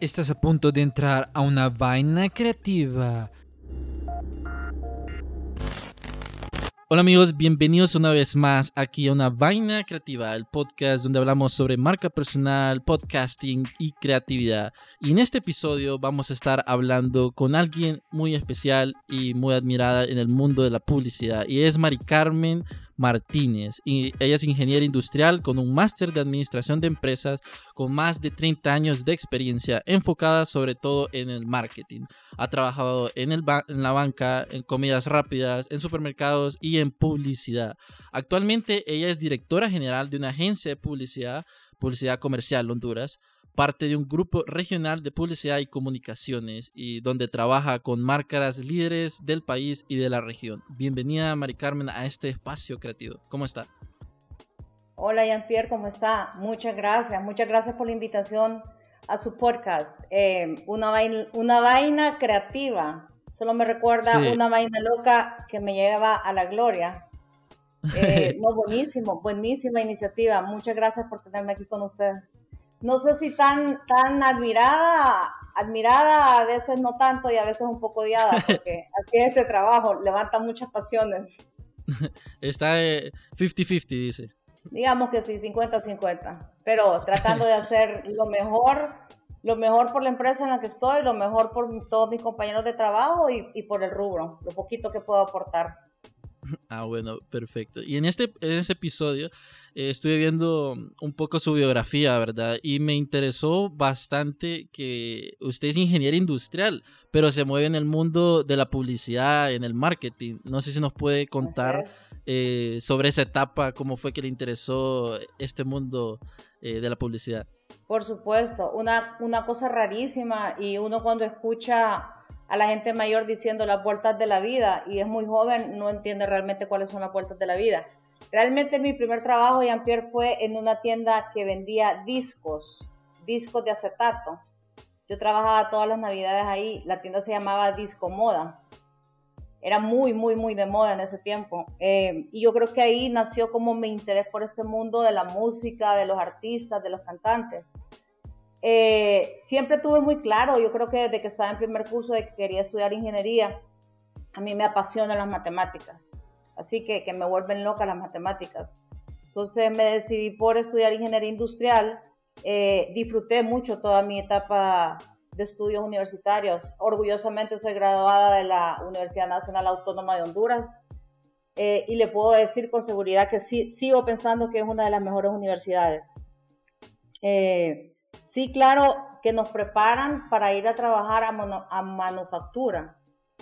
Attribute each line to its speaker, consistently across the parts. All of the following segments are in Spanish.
Speaker 1: Estás a punto de entrar a una vaina creativa. Hola amigos, bienvenidos una vez más aquí a una vaina creativa, el podcast donde hablamos sobre marca personal, podcasting y creatividad. Y en este episodio vamos a estar hablando con alguien muy especial y muy admirada en el mundo de la publicidad y es Mari Carmen Martínez. Y ella es ingeniera industrial con un máster de administración de empresas con más de 30 años de experiencia enfocada sobre todo en el marketing. Ha trabajado en, el en la banca, en comidas rápidas, en supermercados y en publicidad. Actualmente ella es directora general de una agencia de publicidad, Publicidad Comercial Honduras parte de un grupo regional de publicidad y comunicaciones y donde trabaja con marcas líderes del país y de la región. Bienvenida, Mari Carmen, a este espacio creativo. ¿Cómo está?
Speaker 2: Hola, Jean-Pierre, ¿cómo está? Muchas gracias, muchas gracias por la invitación a su podcast. Eh, una, vaina, una vaina creativa. Solo me recuerda una vaina loca que me lleva a la gloria. Eh, no, buenísimo, buenísima iniciativa. Muchas gracias por tenerme aquí con usted no sé si tan, tan admirada, admirada, a veces no tanto y a veces un poco odiada, porque así es este trabajo, levanta muchas pasiones.
Speaker 1: Está 50-50, eh, dice.
Speaker 2: Digamos que sí, 50-50, pero tratando de hacer lo mejor, lo mejor por la empresa en la que estoy, lo mejor por todos mis compañeros de trabajo y, y por el rubro, lo poquito que puedo aportar.
Speaker 1: Ah, bueno, perfecto. Y en este, en este episodio eh, estuve viendo un poco su biografía, ¿verdad? Y me interesó bastante que usted es ingeniero industrial, pero se mueve en el mundo de la publicidad, en el marketing. No sé si nos puede contar eh, sobre esa etapa, cómo fue que le interesó este mundo eh, de la publicidad.
Speaker 2: Por supuesto, una, una cosa rarísima y uno cuando escucha a la gente mayor diciendo las vueltas de la vida y es muy joven, no entiende realmente cuáles son las vueltas de la vida. Realmente mi primer trabajo, Jean-Pierre, fue en una tienda que vendía discos, discos de acetato. Yo trabajaba todas las navidades ahí, la tienda se llamaba Disco Moda. Era muy, muy, muy de moda en ese tiempo. Eh, y yo creo que ahí nació como mi interés por este mundo de la música, de los artistas, de los cantantes. Eh, siempre tuve muy claro, yo creo que desde que estaba en primer curso de que quería estudiar ingeniería, a mí me apasionan las matemáticas así que, que me vuelven loca las matemáticas. Entonces me decidí por estudiar ingeniería industrial. Eh, disfruté mucho toda mi etapa de estudios universitarios. Orgullosamente soy graduada de la Universidad Nacional Autónoma de Honduras eh, y le puedo decir con seguridad que sí, sigo pensando que es una de las mejores universidades. Eh, sí, claro que nos preparan para ir a trabajar a, a manufactura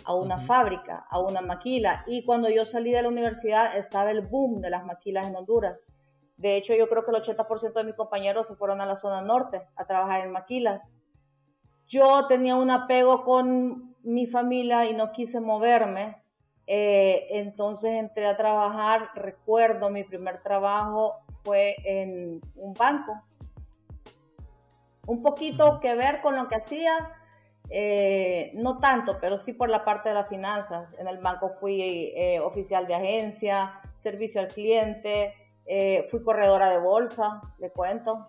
Speaker 2: a una fábrica, a una maquila. Y cuando yo salí de la universidad estaba el boom de las maquilas en Honduras. De hecho, yo creo que el 80% de mis compañeros se fueron a la zona norte a trabajar en maquilas. Yo tenía un apego con mi familia y no quise moverme. Eh, entonces entré a trabajar, recuerdo mi primer trabajo fue en un banco. Un poquito que ver con lo que hacía, eh, no tanto, pero sí por la parte de las finanzas. En el banco fui eh, oficial de agencia, servicio al cliente, eh, fui corredora de bolsa, le cuento.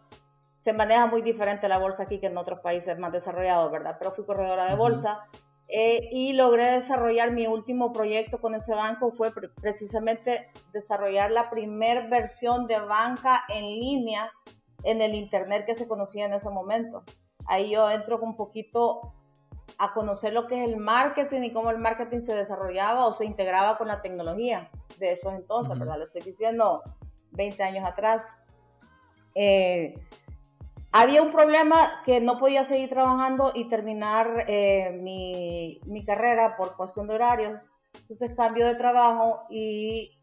Speaker 2: Se maneja muy diferente la bolsa aquí que en otros países más desarrollados, ¿verdad? Pero fui corredora de bolsa y logré desarrollar mi último proyecto con ese banco, fue precisamente desarrollar la primera versión de banca en línea en el Internet que se conocía en ese momento. Ahí yo entro con un poquito a conocer lo que es el marketing y cómo el marketing se desarrollaba o se integraba con la tecnología de esos entonces, ¿verdad? Lo estoy diciendo 20 años atrás. Eh, había un problema que no podía seguir trabajando y terminar eh, mi, mi, carrera por cuestión de horarios. Entonces cambio de trabajo y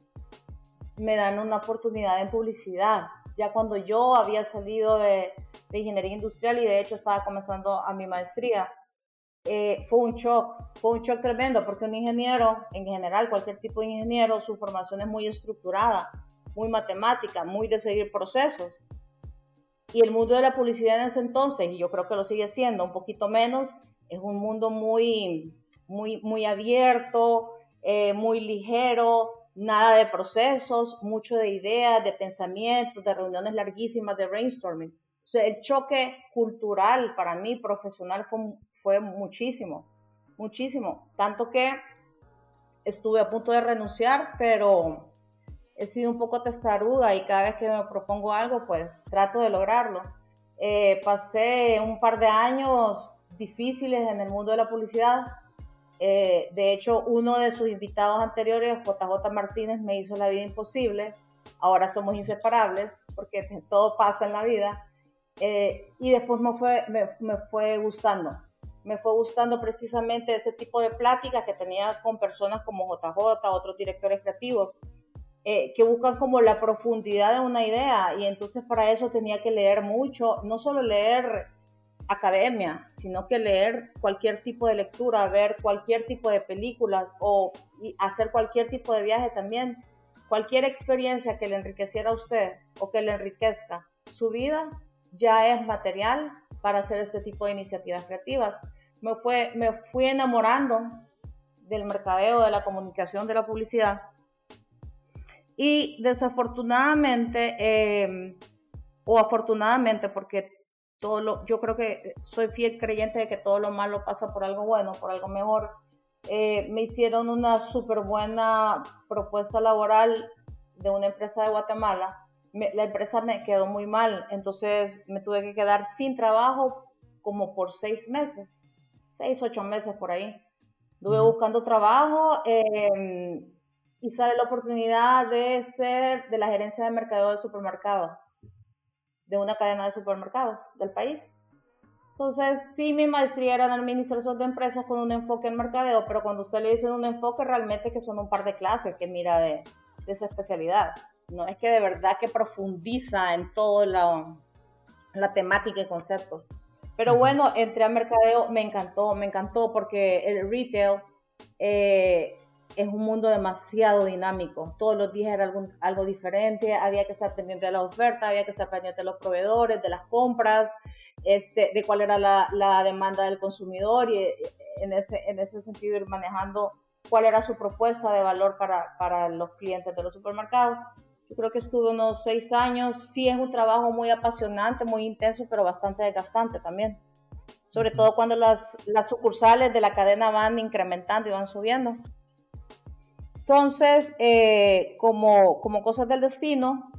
Speaker 2: me dan una oportunidad en publicidad. Ya cuando yo había salido de, de ingeniería industrial y de hecho estaba comenzando a mi maestría, eh, fue un shock, fue un shock tremendo, porque un ingeniero, en general, cualquier tipo de ingeniero, su formación es muy estructurada, muy matemática, muy de seguir procesos. Y el mundo de la publicidad en ese entonces, y yo creo que lo sigue siendo un poquito menos, es un mundo muy, muy, muy abierto, eh, muy ligero, nada de procesos, mucho de ideas, de pensamientos, de reuniones larguísimas de brainstorming. el choque cultural para mí, profesional, fue, fue muchísimo, muchísimo. Tanto que estuve a punto de renunciar, pero he sido un poco testaruda y cada vez que me propongo algo, pues trato de lograrlo. Eh, pasé un par de años difíciles en el mundo de la publicidad. Eh, de hecho, uno de sus invitados anteriores, JJ Martínez, me hizo la vida imposible. Ahora somos inseparables porque todo pasa en la vida. Eh, y después me fue, me, me fue gustando. Me fue gustando precisamente ese tipo de pláticas que tenía con personas como JJ, otros directores creativos, eh, que buscan como la profundidad de una idea y entonces para eso tenía que leer mucho, no solo leer academia, sino que leer cualquier tipo de lectura, ver cualquier tipo de películas o hacer cualquier tipo de viaje también. Cualquier experiencia que le enriqueciera a usted o que le enriquezca su vida ya es material para hacer este tipo de iniciativas creativas. Me, fue, me fui enamorando del mercadeo, de la comunicación, de la publicidad y desafortunadamente, em, o afortunadamente, porque todo lo, yo creo que soy fiel creyente de que todo lo malo pasa por algo bueno, por algo mejor. Eh, me hicieron una súper buena propuesta laboral de una empresa de Guatemala. la empresa me quedó muy mal, entonces me tuve que quedar sin trabajo como por seis meses, seis, ocho meses por ahí. Estuve buscando trabajo. Eh, y sale la oportunidad de ser de la gerencia de mercado de supermercados, de una cadena de supermercados del país. Entonces, sí, mi maestría era en administración de empresas con un enfoque en mercadeo, pero cuando usted le dice un enfoque, realmente que son un par de clases que mira de, esa especialidad. No es que de verdad que profundiza en toda la, la temática y conceptos. Pero bueno, entré a mercadeo, me encantó, me encantó porque el retail eh, es un mundo demasiado dinámico. Todos los días era algo, algo, diferente, había que estar pendiente de la oferta, había que estar pendiente de los proveedores, de las compras, este, de cuál era la, la demanda del consumidor y eh, en ese, en ese sentido ir manejando cuál era su propuesta de valor para, para los clientes de los supermercados. Yo creo que estuve unos seis años. Sí es un trabajo muy apasionante, muy intenso, pero bastante desgastante también. Sobre todo cuando las, las sucursales de la cadena van incrementando y van subiendo. Entonces, eh, como, como cosas del destino,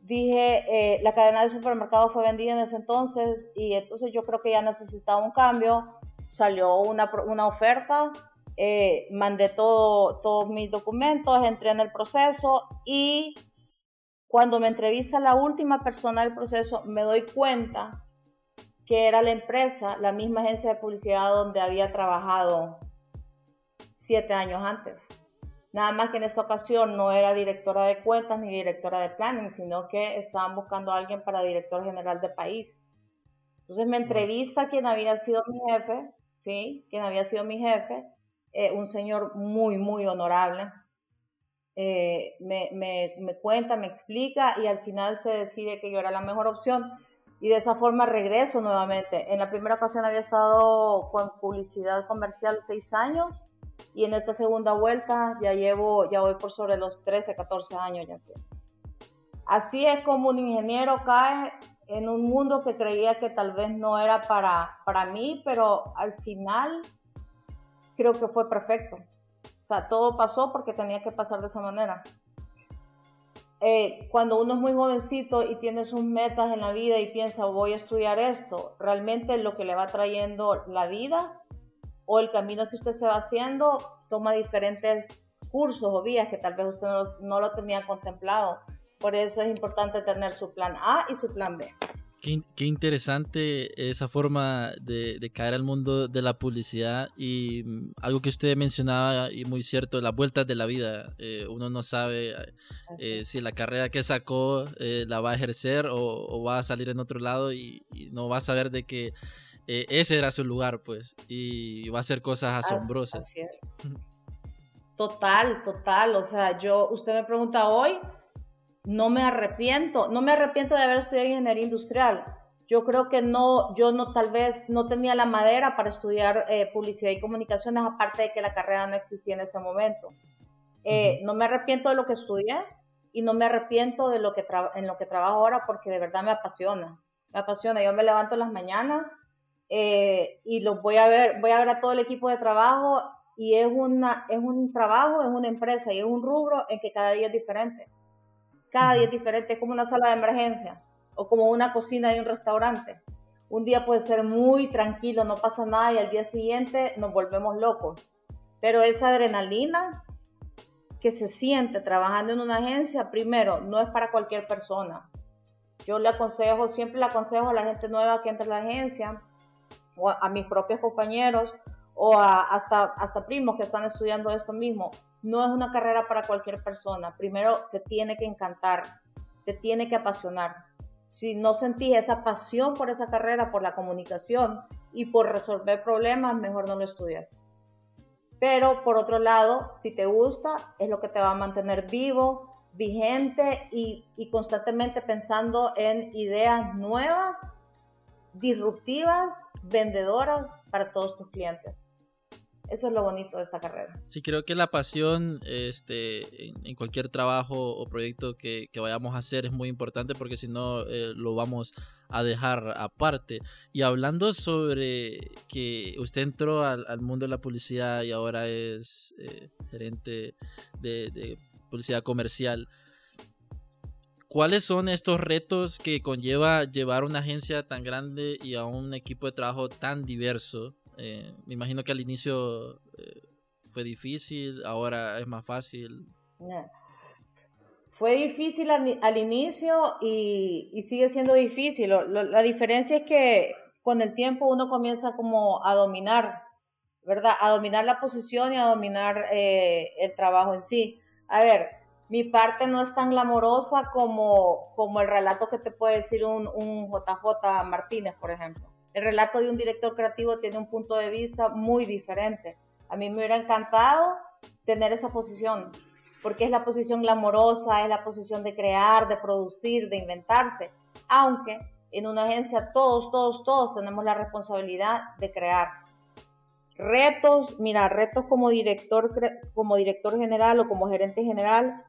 Speaker 2: dije, eh, la cadena de supermercados fue vendida en ese entonces y entonces yo creo que ya necesitaba un cambio. Salió una, una oferta, eh, mandé todo, todos mis documentos, entré en el proceso y cuando me entrevista la última persona del proceso, me doy cuenta que era la empresa, la misma agencia de publicidad donde había trabajado siete años antes. Nada más que en esta ocasión no era directora de cuentas ni directora de planning, sino que estaban buscando a alguien para director general de país. Entonces me entrevista quien había sido mi jefe, ¿sí? Quien había sido mi jefe, eh, un señor muy, muy honorable. Eh, me, me, me cuenta, me explica y al final se decide que yo era la mejor opción y de esa forma regreso nuevamente. En la primera ocasión había estado con publicidad comercial seis años y en esta segunda vuelta ya llevo, ya voy por sobre los 13, 14 años ya. Así es como un ingeniero cae en un mundo que creía que tal vez no era para, para mí, pero al final creo que fue perfecto. O sea, todo pasó porque tenía que pasar de esa manera. Eh, cuando uno es muy jovencito y tiene sus metas en la vida y piensa voy a estudiar esto, realmente lo que le va trayendo la vida o el camino que usted se va haciendo toma diferentes cursos o vías que tal vez usted no, lo tenía contemplado. Por eso es importante tener su plan A y su plan B.
Speaker 1: Qué, interesante esa forma de, caer al mundo de la publicidad y mm, algo que usted mencionaba y muy cierto, las vueltas de la vida. Eh, uno no sabe eh, si la carrera que sacó eh, la va a ejercer o, va a salir en otro lado y, y no va a saber de que eh, ese era su lugar, pues, y va a hacer cosas ah, asombrosas.
Speaker 2: Así es. Total, total. O sea, yo, usted me pregunta hoy, no me arrepiento, no me arrepiento de haber estudiado ingeniería industrial. Yo creo que no, yo no, tal vez no tenía la madera para estudiar eh, publicidad y comunicaciones, aparte de que la carrera no existía en ese momento. Eh, no me arrepiento de lo que estudié y no me arrepiento de lo que en lo que trabajo ahora porque de verdad me apasiona me apasiona. Yo me levanto en las mañanas eh, y los voy a ver, voy a ver a todo el equipo de trabajo y es, una, es un trabajo, es una empresa y es un rubro en que cada día es diferente. Cada día es diferente, es como una sala de emergencia o como una cocina de un restaurante. Un día puede ser muy tranquilo, no pasa nada y al día siguiente nos volvemos locos. Pero esa adrenalina que se siente trabajando en una agencia, primero, no es para cualquier persona. Yo le aconsejo, siempre le aconsejo a la gente nueva que entre a la agencia, o a, mis propios compañeros, o hasta, hasta primos que están estudiando esto mismo. No es una carrera para cualquier persona. Primero, te tiene que encantar, te tiene que apasionar. Si no sentís esa pasión por esa carrera, por la comunicación y por resolver problemas, mejor no lo estudias. Pero por otro lado, si te gusta, es lo que te va a mantener vivo, vigente y, constantemente pensando en ideas nuevas, disruptivas, vendedoras para todos tus clientes. Eso es lo bonito de esta carrera.
Speaker 1: Sí, creo que la pasión este, en, cualquier trabajo o proyecto que, vayamos a hacer es muy importante porque si no eh, lo vamos a dejar aparte. Y hablando sobre que usted entró al, mundo de la publicidad y ahora es eh, gerente de, publicidad comercial, ¿cuáles son estos retos que conlleva llevar una agencia tan grande y a un equipo de trabajo tan diverso? Eh, me imagino que al inicio eh, fue difícil, ahora es más fácil.
Speaker 2: Fue difícil al, inicio y, sigue siendo difícil. la diferencia es que con el tiempo uno comienza como a dominar, ¿verdad? A dominar la posición y a dominar eh, el trabajo en sí. A ver, mi parte no es tan glamorosa como, como el relato que te puede decir un, un JJ Martínez, por ejemplo el relato de un director creativo tiene un punto de vista muy diferente. A mí me hubiera encantado tener esa posición, porque es la posición glamorosa, es la posición de crear, de producir, de inventarse, aunque en una agencia todos, todos, todos tenemos la responsabilidad de crear. Retos, mira, retos como director, como director general o como gerente general,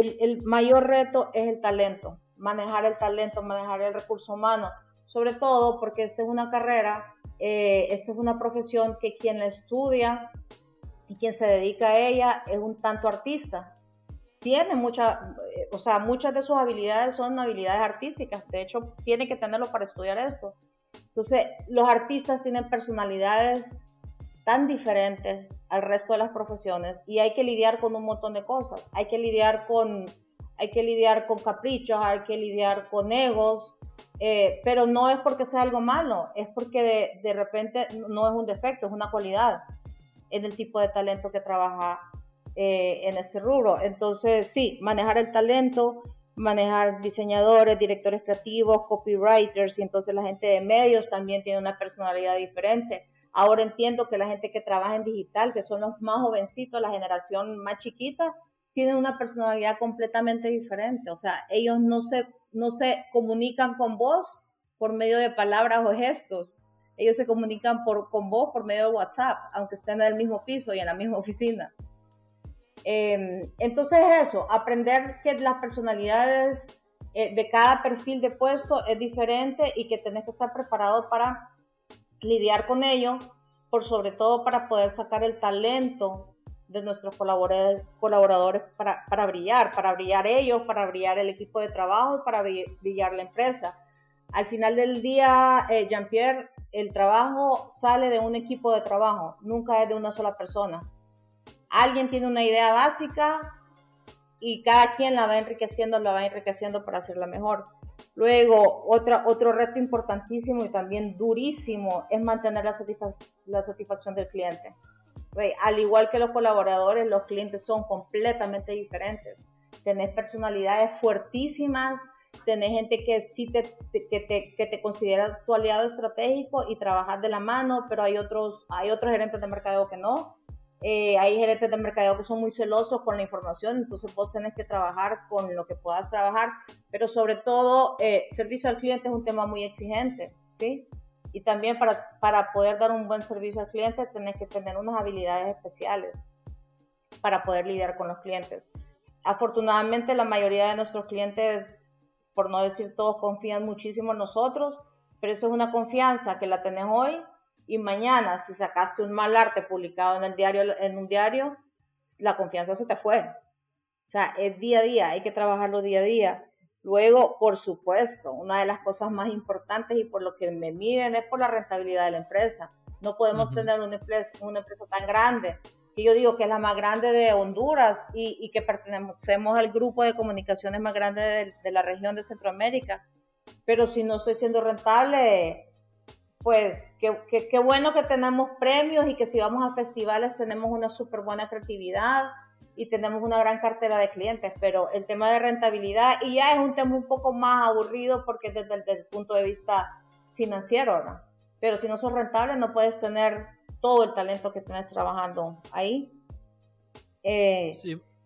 Speaker 2: el, mayor reto es el talento, manejar el talento, manejar el recurso humano sobre todo porque esta es una carrera, eh, esta es una profesión que quien la estudia y quien se dedica a ella es un tanto artista. Tiene muchas, o sea, muchas de sus habilidades son habilidades artísticas, de hecho tiene que tenerlo para estudiar esto. Entonces, los artistas tienen personalidades tan diferentes al resto de las profesiones y hay que lidiar con un montón de cosas. Hay que lidiar con, hay que lidiar con caprichos, hay que lidiar con egos, eh, pero no es porque sea algo malo, es porque de, de, repente no es un defecto, es una cualidad en el tipo de talento que trabaja eh, en ese rubro. Entonces, sí, manejar el talento, manejar diseñadores, directores creativos, copywriters, y entonces la gente de medios también tiene una personalidad diferente. Ahora entiendo que la gente que trabaja en digital, que son los más jovencitos, la generación más chiquita, tienen una personalidad completamente diferente. O sea, ellos no se no se comunican con vos por medio de palabras o gestos. Ellos se comunican con vos por medio de WhatsApp, aunque estén en el mismo piso y en la misma oficina. Em, entonces eso, aprender que las personalidades eh, de cada perfil de puesto es diferente y que tenés que estar preparado para lidiar con ello, por sobre todo para poder sacar el talento de nuestros colaboradores para, para, brillar, para brillar ellos, para brillar el equipo de trabajo, para brillar la empresa. Al final del día, eh, Jean-Pierre, el trabajo sale de un equipo de trabajo, nunca es de una sola persona. Alguien tiene una idea básica y cada quien la va enriqueciendo, la va enriqueciendo para hacerla mejor. Luego, otra, otro reto importantísimo y también durísimo es mantener la, la satisfacción del cliente al igual que los colaboradores, los clientes son completamente diferentes. Tenés personalidades fuertísimas, tenés gente que sí te, que te, que te considera tu aliado estratégico y trabajas de la mano, pero hay otros, hay otros gerentes de mercadeo que no. Eh, hay gerentes de mercadeo que son muy celosos con la información, entonces vos tenés que trabajar con lo que puedas trabajar, pero sobre todo, eh, servicio al cliente es un tema muy exigente, ¿sí? Y también para, para poder dar un buen servicio al cliente tenés que tener unas habilidades especiales para poder lidiar con los clientes. Afortunadamente la mayoría de nuestros clientes por no decir todos confían muchísimo en nosotros, pero eso es una confianza que la tenés hoy y mañana si sacaste un mal arte publicado en el diario en un diario, la confianza se te fue. O sea, es día a día, hay que trabajarlo día a día. Luego, por supuesto, una de las cosas más importantes y por lo que me miden es por la rentabilidad de la empresa. No podemos tener una empresa, una empresa tan grande, que yo digo que es la más grande de Honduras y, que pertenecemos al grupo de comunicaciones más grande de, de, la región de Centroamérica. Pero si no estoy siendo rentable, pues qué, bueno que tenemos premios y que si vamos a festivales tenemos una súper buena creatividad y tenemos una gran cartera de clientes, pero el tema de rentabilidad, y ya es un tema un poco más aburrido porque desde el, punto de vista financiero, ¿no? Pero si no sos rentable no puedes tener todo el talento que tienes trabajando ahí. Eh,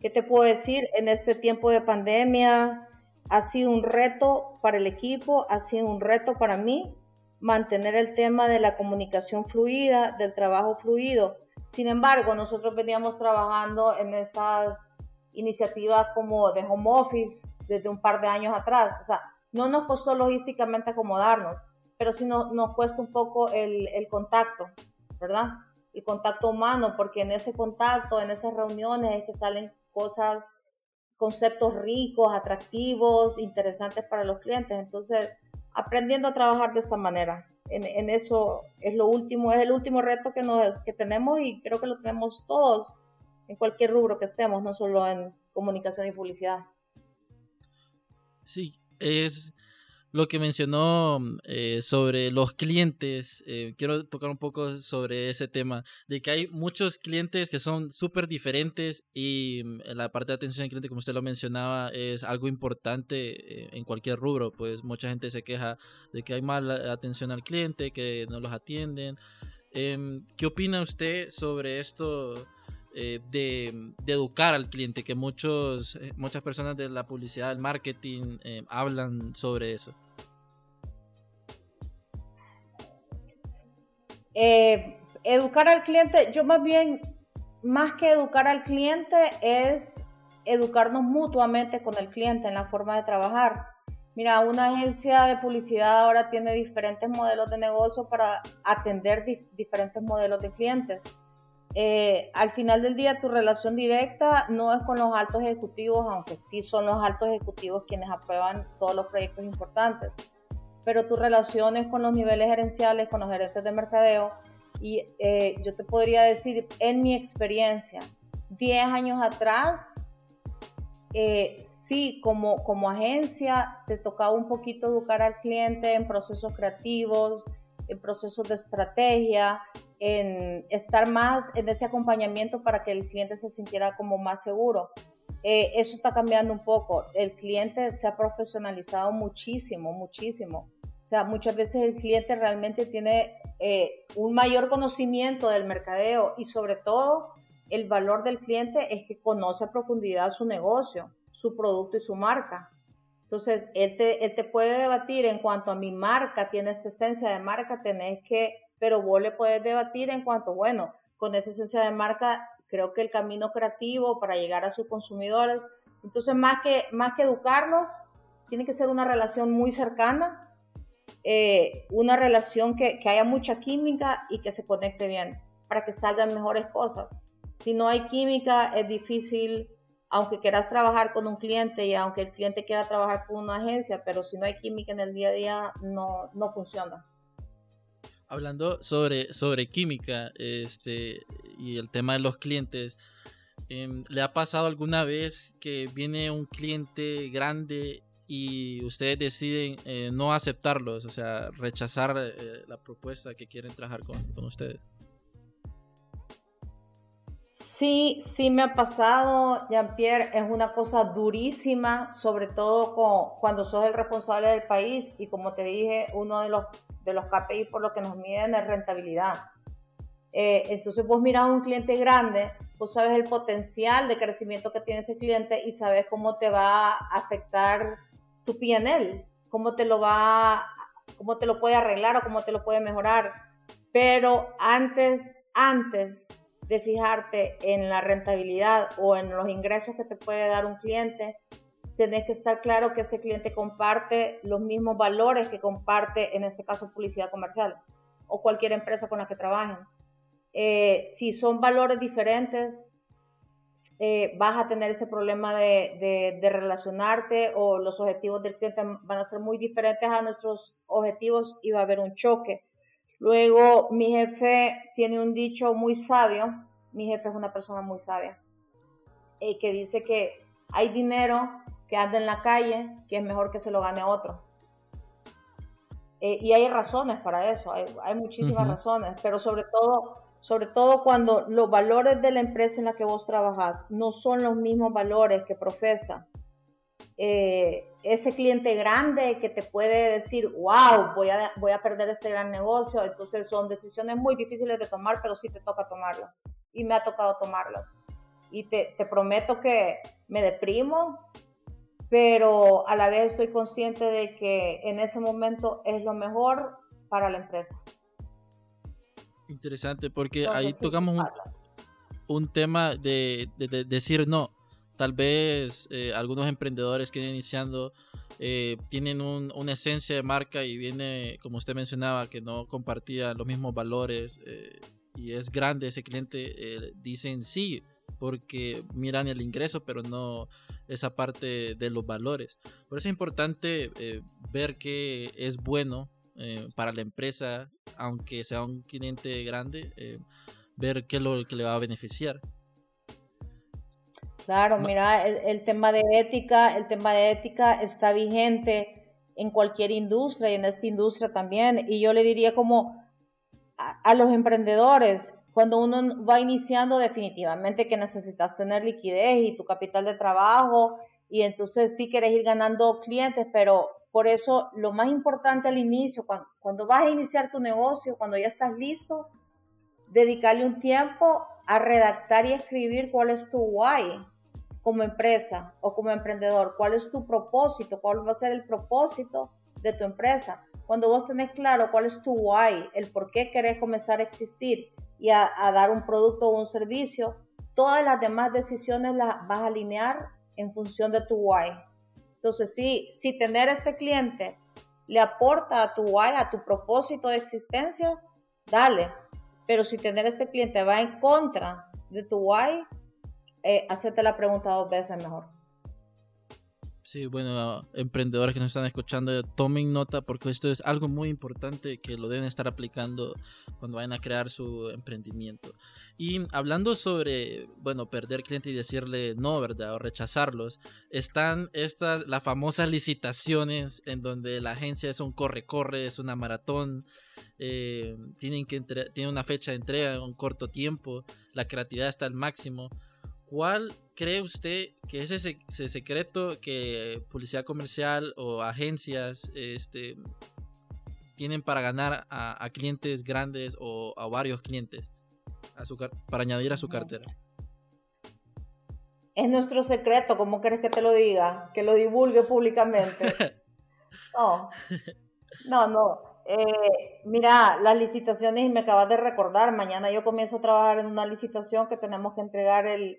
Speaker 2: ¿Qué te puedo decir? En este tiempo de pandemia ha sido un reto para el equipo, ha sido un reto para mí, mantener el tema de la comunicación fluida, del trabajo fluido. Sin embargo, nosotros veníamos trabajando en estas iniciativas como de home office desde un par de años atrás. O sea, no nos costó logísticamente acomodarnos, pero sí nos, cuesta un poco el, el contacto, ¿verdad? El contacto humano, porque en ese contacto, en esas reuniones es que salen cosas, conceptos ricos, atractivos, interesantes para los clientes. Entonces, aprendiendo a trabajar de esta manera. En, eso es lo último, es el último reto que, nos, que tenemos y creo que lo tenemos todos en cualquier rubro que estemos, no solo en comunicación y publicidad.
Speaker 1: Sí, es lo que mencionó eh, sobre los clientes, eh, quiero tocar un poco sobre ese tema, de que hay muchos clientes que son súper diferentes y mm, la parte de atención al cliente, como usted lo mencionaba, es algo importante eh, en cualquier rubro, pues mucha gente se queja de que hay mala atención al cliente, que no los atienden. Em, ¿Qué opina usted sobre esto? Eh, de, educar al cliente, que muchos, muchas personas de la publicidad, del marketing, eh, hablan sobre eso.
Speaker 2: Educar al cliente, yo más bien, más que educar al cliente, es educarnos mutuamente con el cliente en la forma de trabajar. Mira, una agencia de publicidad ahora tiene diferentes modelos de negocio para atender diferentes modelos de clientes. Eh, al final del día tu relación directa no es con los altos ejecutivos, aunque sí son los altos ejecutivos quienes aprueban todos los proyectos importantes, pero tu relación es con los niveles gerenciales, con los gerentes de mercadeo. Y eh, yo te podría decir, en mi experiencia, 10 años atrás, eh, sí, como, como agencia, te tocaba un poquito educar al cliente en procesos creativos, en procesos de estrategia, en estar más en ese acompañamiento para que el cliente se sintiera como más seguro. Eh, eso está cambiando un poco. El cliente se ha profesionalizado muchísimo, muchísimo. O sea, muchas veces el cliente realmente tiene eh, un mayor conocimiento del mercadeo y sobre todo el valor del cliente es que conoce a profundidad su negocio, su producto y su marca. Entonces, él te, él te puede debatir en cuanto a mi marca, tiene esta esencia de marca, tenés que, pero vos le puedes debatir en cuanto, bueno, con esa esencia de marca, creo que el camino creativo para llegar a sus consumidores, entonces más que, más que educarlos, tiene que ser una relación muy cercana, eh, una relación que, que haya mucha química y que se conecte bien para que salgan mejores cosas. Si no hay química, es difícil aunque quieras trabajar con un cliente y aunque el cliente quiera trabajar con una agencia, pero si no hay química en el día a día, no, no funciona.
Speaker 1: Hablando sobre, sobre química este, y el tema de los clientes, em, ¿le ha pasado alguna vez que viene un cliente grande y ustedes deciden eh, no aceptarlos, o sea, rechazar eh, la propuesta que quieren trabajar con, con ustedes?
Speaker 2: Sí, sí me ha pasado, Jean-Pierre, es una cosa durísima, sobre todo cuando sos el responsable del país y como te dije, uno de los, de los KPI por lo que nos miden es rentabilidad. Eh, entonces vos miras a un cliente grande, vos sabes el potencial de crecimiento que tiene ese cliente y sabes cómo te va a afectar tu PNL, cómo te lo va, cómo te lo puede arreglar o cómo te lo puede mejorar. Pero antes, antes de fijarte en la rentabilidad o en los ingresos que te puede dar un cliente, tenés que estar claro que ese cliente comparte los mismos valores que comparte, en este caso, publicidad comercial o cualquier empresa con la que trabajen. Eh, si son valores diferentes, eh, vas a tener ese problema de, de, relacionarte o los objetivos del cliente van a ser muy diferentes a nuestros objetivos y va a haber un choque. Luego, mi jefe tiene un dicho muy sabio, mi jefe es una persona muy sabia, eh, que dice que hay dinero que anda en la calle que es mejor que se lo gane otro. Eh, y hay razones para eso, hay, hay muchísimas razones, pero sobre todo sobre todo cuando los valores de la empresa en la que vos trabajas no son los mismos valores que profesa. Eh, ese cliente grande que te puede decir, wow, voy a, voy a perder este gran negocio, entonces son decisiones muy difíciles de tomar, pero sí te toca tomarlas. Y me ha tocado tomarlas. Y te, te prometo que me deprimo, pero a la vez estoy consciente de que en ese momento es lo mejor para la empresa.
Speaker 1: Interesante, porque ahí tocamos un, tema de, decir no. Tal vez eh, algunos emprendedores que vienen iniciando eh, tienen una esencia de marca y viene, como usted mencionaba, que no compartía los mismos valores eh, y es grande ese cliente, dicen sí, porque miran el ingreso, pero no esa parte de los valores. Por eso es importante ver que es bueno eh, para la empresa, aunque sea un cliente grande, eh, ver qué es lo que le va a beneficiar.
Speaker 2: Claro, mira, el, tema de ética, el tema de ética está vigente en cualquier industria y en esta industria también. Y yo le diría como a, a los emprendedores, cuando uno va iniciando definitivamente que necesitas tener liquidez y tu capital de trabajo y entonces sí quieres ir ganando clientes, pero por eso, lo más importante al inicio, cuando, vas a iniciar tu negocio, cuando ya estás listo, dedicarle un tiempo a redactar y escribir cuál es tu why como empresa o como emprendedor, cuál es tu propósito, cuál va a ser el propósito de tu empresa. Cuando vos tenés claro cuál es tu why, el por qué querés comenzar a existir y a, a dar un producto o un servicio, todas las demás decisiones las vas a alinear en función de tu why. Entonces, sí, si tener este cliente le aporta a tu why, a tu propósito de existencia, dale. Pero si tener este cliente va en contra de tu why, eh, hacerte la pregunta dos veces mejor.
Speaker 1: Sí, bueno, emprendedores que nos están escuchando, tomen nota porque esto es algo muy importante que lo deben estar aplicando cuando vayan a crear su emprendimiento. Y hablando sobre, bueno, perder cliente y decirle no, ¿verdad? O rechazarlos, están estas, las famosas licitaciones en donde la agencia es un corre-corre, es una maratón, eh, tienen, que tienen una fecha de entrega en un corto tiempo, la creatividad está al máximo. ¿Cuál cree usted que es ese, secreto que publicidad comercial o agencias este, tienen para ganar a, clientes grandes o a varios clientes para añadir a su cartera?
Speaker 2: Es nuestro secreto, ¿cómo quieres que te lo diga? Que lo divulgue públicamente. No, no, no. Eh, mira, las licitaciones, y me acabas de recordar, mañana yo comienzo a trabajar en una licitación que tenemos que entregar el,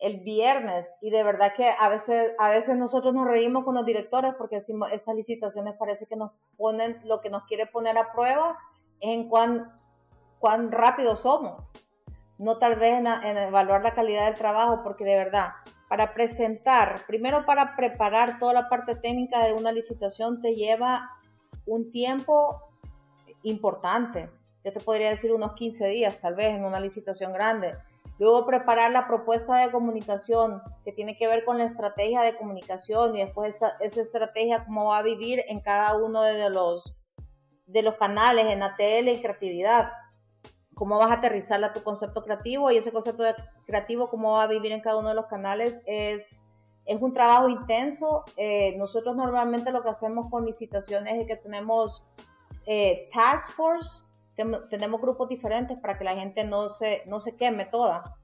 Speaker 2: el viernes y de verdad que a veces, a veces nosotros nos reímos con los directores porque decimos, estas licitaciones parece que nos ponen, lo que nos quiere poner a prueba en cuán, cuán rápido somos, no tal vez en, en evaluar la calidad del trabajo, porque de verdad, para presentar, primero para preparar toda la parte técnica de una licitación te lleva un tiempo importante. Yo te podría decir unos 15 días tal vez en una licitación grande Luego preparar la propuesta de comunicación que tiene que ver con la estrategia de comunicación y después esa, estrategia cómo va a vivir en cada uno de los, de los canales, en ATL y creatividad. Cómo vas a aterrizarla a tu concepto creativo y ese concepto creativo, cómo va a vivir en cada uno de los canales, es, es un trabajo intenso. Eh, nosotros normalmente lo que hacemos con licitaciones es que tenemos eh, task force tenemos grupos diferentes para que la gente no se, no se queme toda.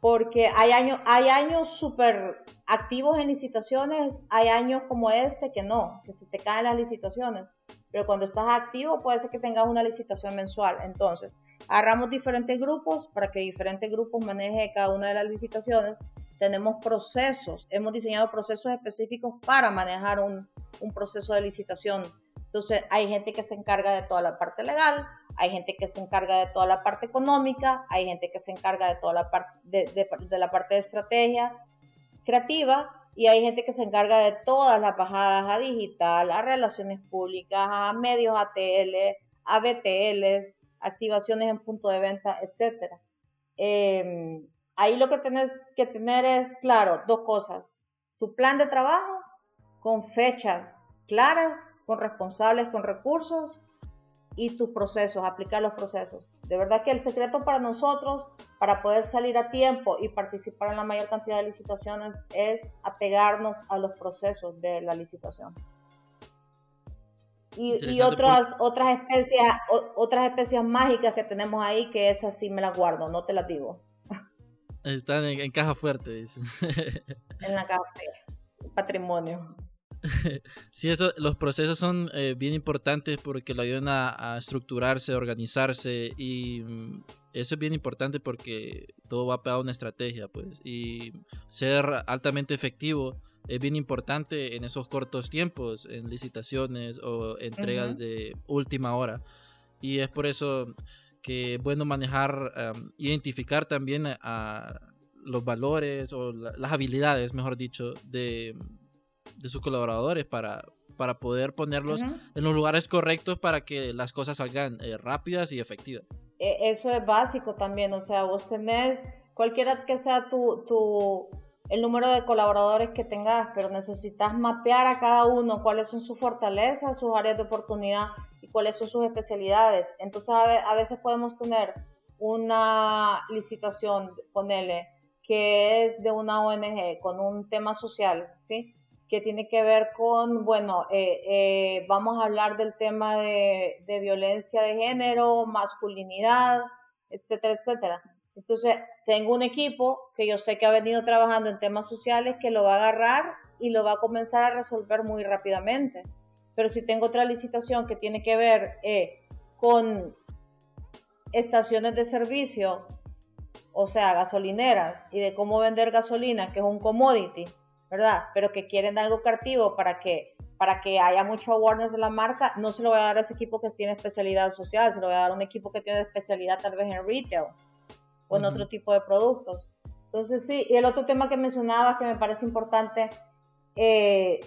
Speaker 2: Porque hay años, hay años súper activos en licitaciones, hay años como este que no, que se te caen las licitaciones. Pero cuando estás activo puede ser que tengas una licitación mensual. Entonces, agarramos diferentes grupos para que diferentes grupos manejen cada una de las licitaciones tenemos procesos, hemos diseñado procesos específicos para manejar un, un proceso de licitación. Entonces, hay gente que se encarga de toda la parte legal, hay gente que se encarga de toda la parte económica, hay gente que se encarga de toda la parte de, la parte de estrategia creativa y hay gente que se encarga de todas las bajadas a digital, a relaciones públicas, a medios ATL, a BTLs, activaciones en punto de venta, etc. Em, ahí lo que tienes que tener es, claro, dos cosas. Tu plan de trabajo con fechas claras, con responsables, con recursos y tus procesos, aplicar los procesos. De verdad que el secreto para nosotros, para poder salir a tiempo y participar en la mayor cantidad de licitaciones, es apegarnos a los procesos de la licitación. Y, otras, otras, especies, otras especies mágicas que tenemos ahí, que esas sí me las guardo, no te las digo.
Speaker 1: Están en, caja fuerte, dice.
Speaker 2: En la caja, sí. Patrimonio.
Speaker 1: sí, eso, los procesos son eh, bien importantes porque lo ayudan a, estructurarse, a organizarse y mm, eso es bien importante porque todo va pegado a una estrategia, pues. Y ser altamente efectivo es bien importante en esos cortos tiempos, en licitaciones o entregas de última hora. Y es por eso que es bueno manejar, identificar también a, los valores o las habilidades, mejor dicho, de, de sus colaboradores para, para poder ponerlos en los lugares correctos para que las cosas salgan eh, rápidas y efectivas.
Speaker 2: E, eso es básico también, o sea, vos tenés, cualquiera que sea tu, tu, el número de colaboradores que tengas, pero necesitas mapear a cada uno cuáles son sus fortalezas, sus áreas de oportunidad y cuáles son sus especialidades. Entonces a veces podemos tener una licitación, ponele, que es de una ONG con un tema social, ¿sí? Que tiene que ver con, bueno, eh, eh, vamos a hablar del tema de, de, violencia de género, masculinidad, etcétera, etcétera. Entonces, tengo un equipo que yo sé que ha venido trabajando en temas sociales que lo va a agarrar y lo va a comenzar a resolver muy rápidamente. Pero si tengo otra licitación que tiene que ver eh, con estaciones de servicio, o sea, gasolineras, y de cómo vender gasolina, que es un commodity, ¿verdad? Pero que quieren algo creativo para que, para que haya mucho awareness de la marca, no se lo voy a dar a ese equipo que tiene especialidad social, se lo voy a dar a un equipo que tiene especialidad tal vez en retail o en otro tipo de productos. Entonces sí, y el otro tema que mencionabas que me parece importante, eh,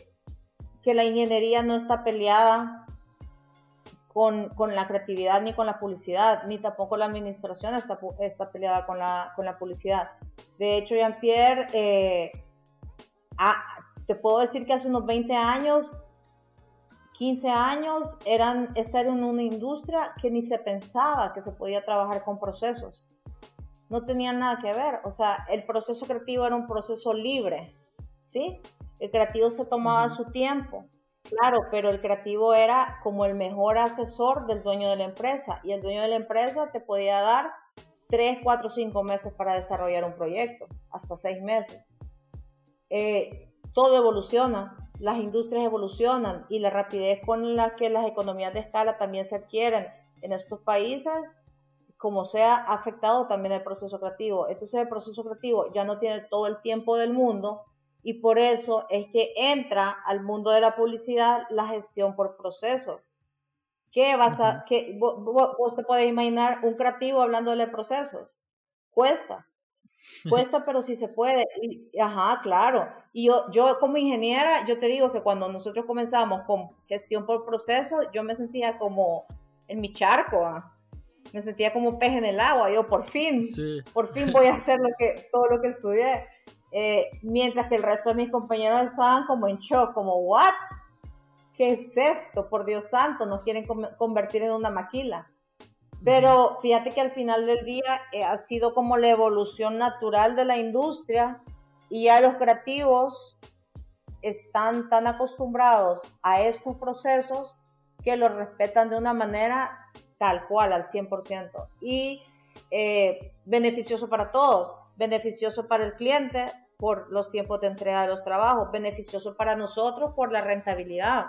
Speaker 2: que la ingeniería no está peleada con, con, la creatividad ni con la publicidad, ni tampoco la administración está, está peleada con la, con la publicidad. De hecho, Jean-Pierre... Eh, Ah, te puedo decir que hace unos 20 años, 15 años, eran, estar en una industria que ni se pensaba que se podía trabajar con procesos. No tenían nada que ver. O sea, el proceso creativo era un proceso libre, ¿sí? El creativo se tomaba su tiempo. Claro, pero el creativo era como el mejor asesor del dueño de la empresa y el dueño de la empresa te podía dar 3, 4, 5 meses para desarrollar un proyecto, hasta 6 meses. Eh, todo evoluciona, las industrias evolucionan y la rapidez con la que las economías de escala también se adquieren en estos países, como sea, ha afectado también el proceso creativo. Entonces el proceso creativo ya no tiene todo el tiempo del mundo y por eso es que entra al mundo de la publicidad la gestión por procesos. ¿Qué vas a, qué, vos, vos, te podés imaginar un creativo hablando de procesos? Cuesta. Cuesta, pero sí se puede. ajá, claro. Y yo, yo como ingeniera, yo te digo que cuando nosotros comenzamos con gestión por proceso, yo me sentía como en mi charco. ¿ah? Me sentía como pez en el agua. Yo por fin, por fin voy a hacer lo que, todo lo que estudié. Eh, mientras que el resto de mis compañeros estaban como en shock, como, ¿what? ¿Qué es esto? Por Dios santo, nos quieren convertir en una maquila. Pero fíjate que al final del día eh, ha sido como la evolución natural de la industria y ya los creativos están tan acostumbrados a estos procesos que los respetan de una manera tal cual, al 100%. Y eh, beneficioso para todos, beneficioso para el cliente por los tiempos de entrega de los trabajos, beneficioso para nosotros por la rentabilidad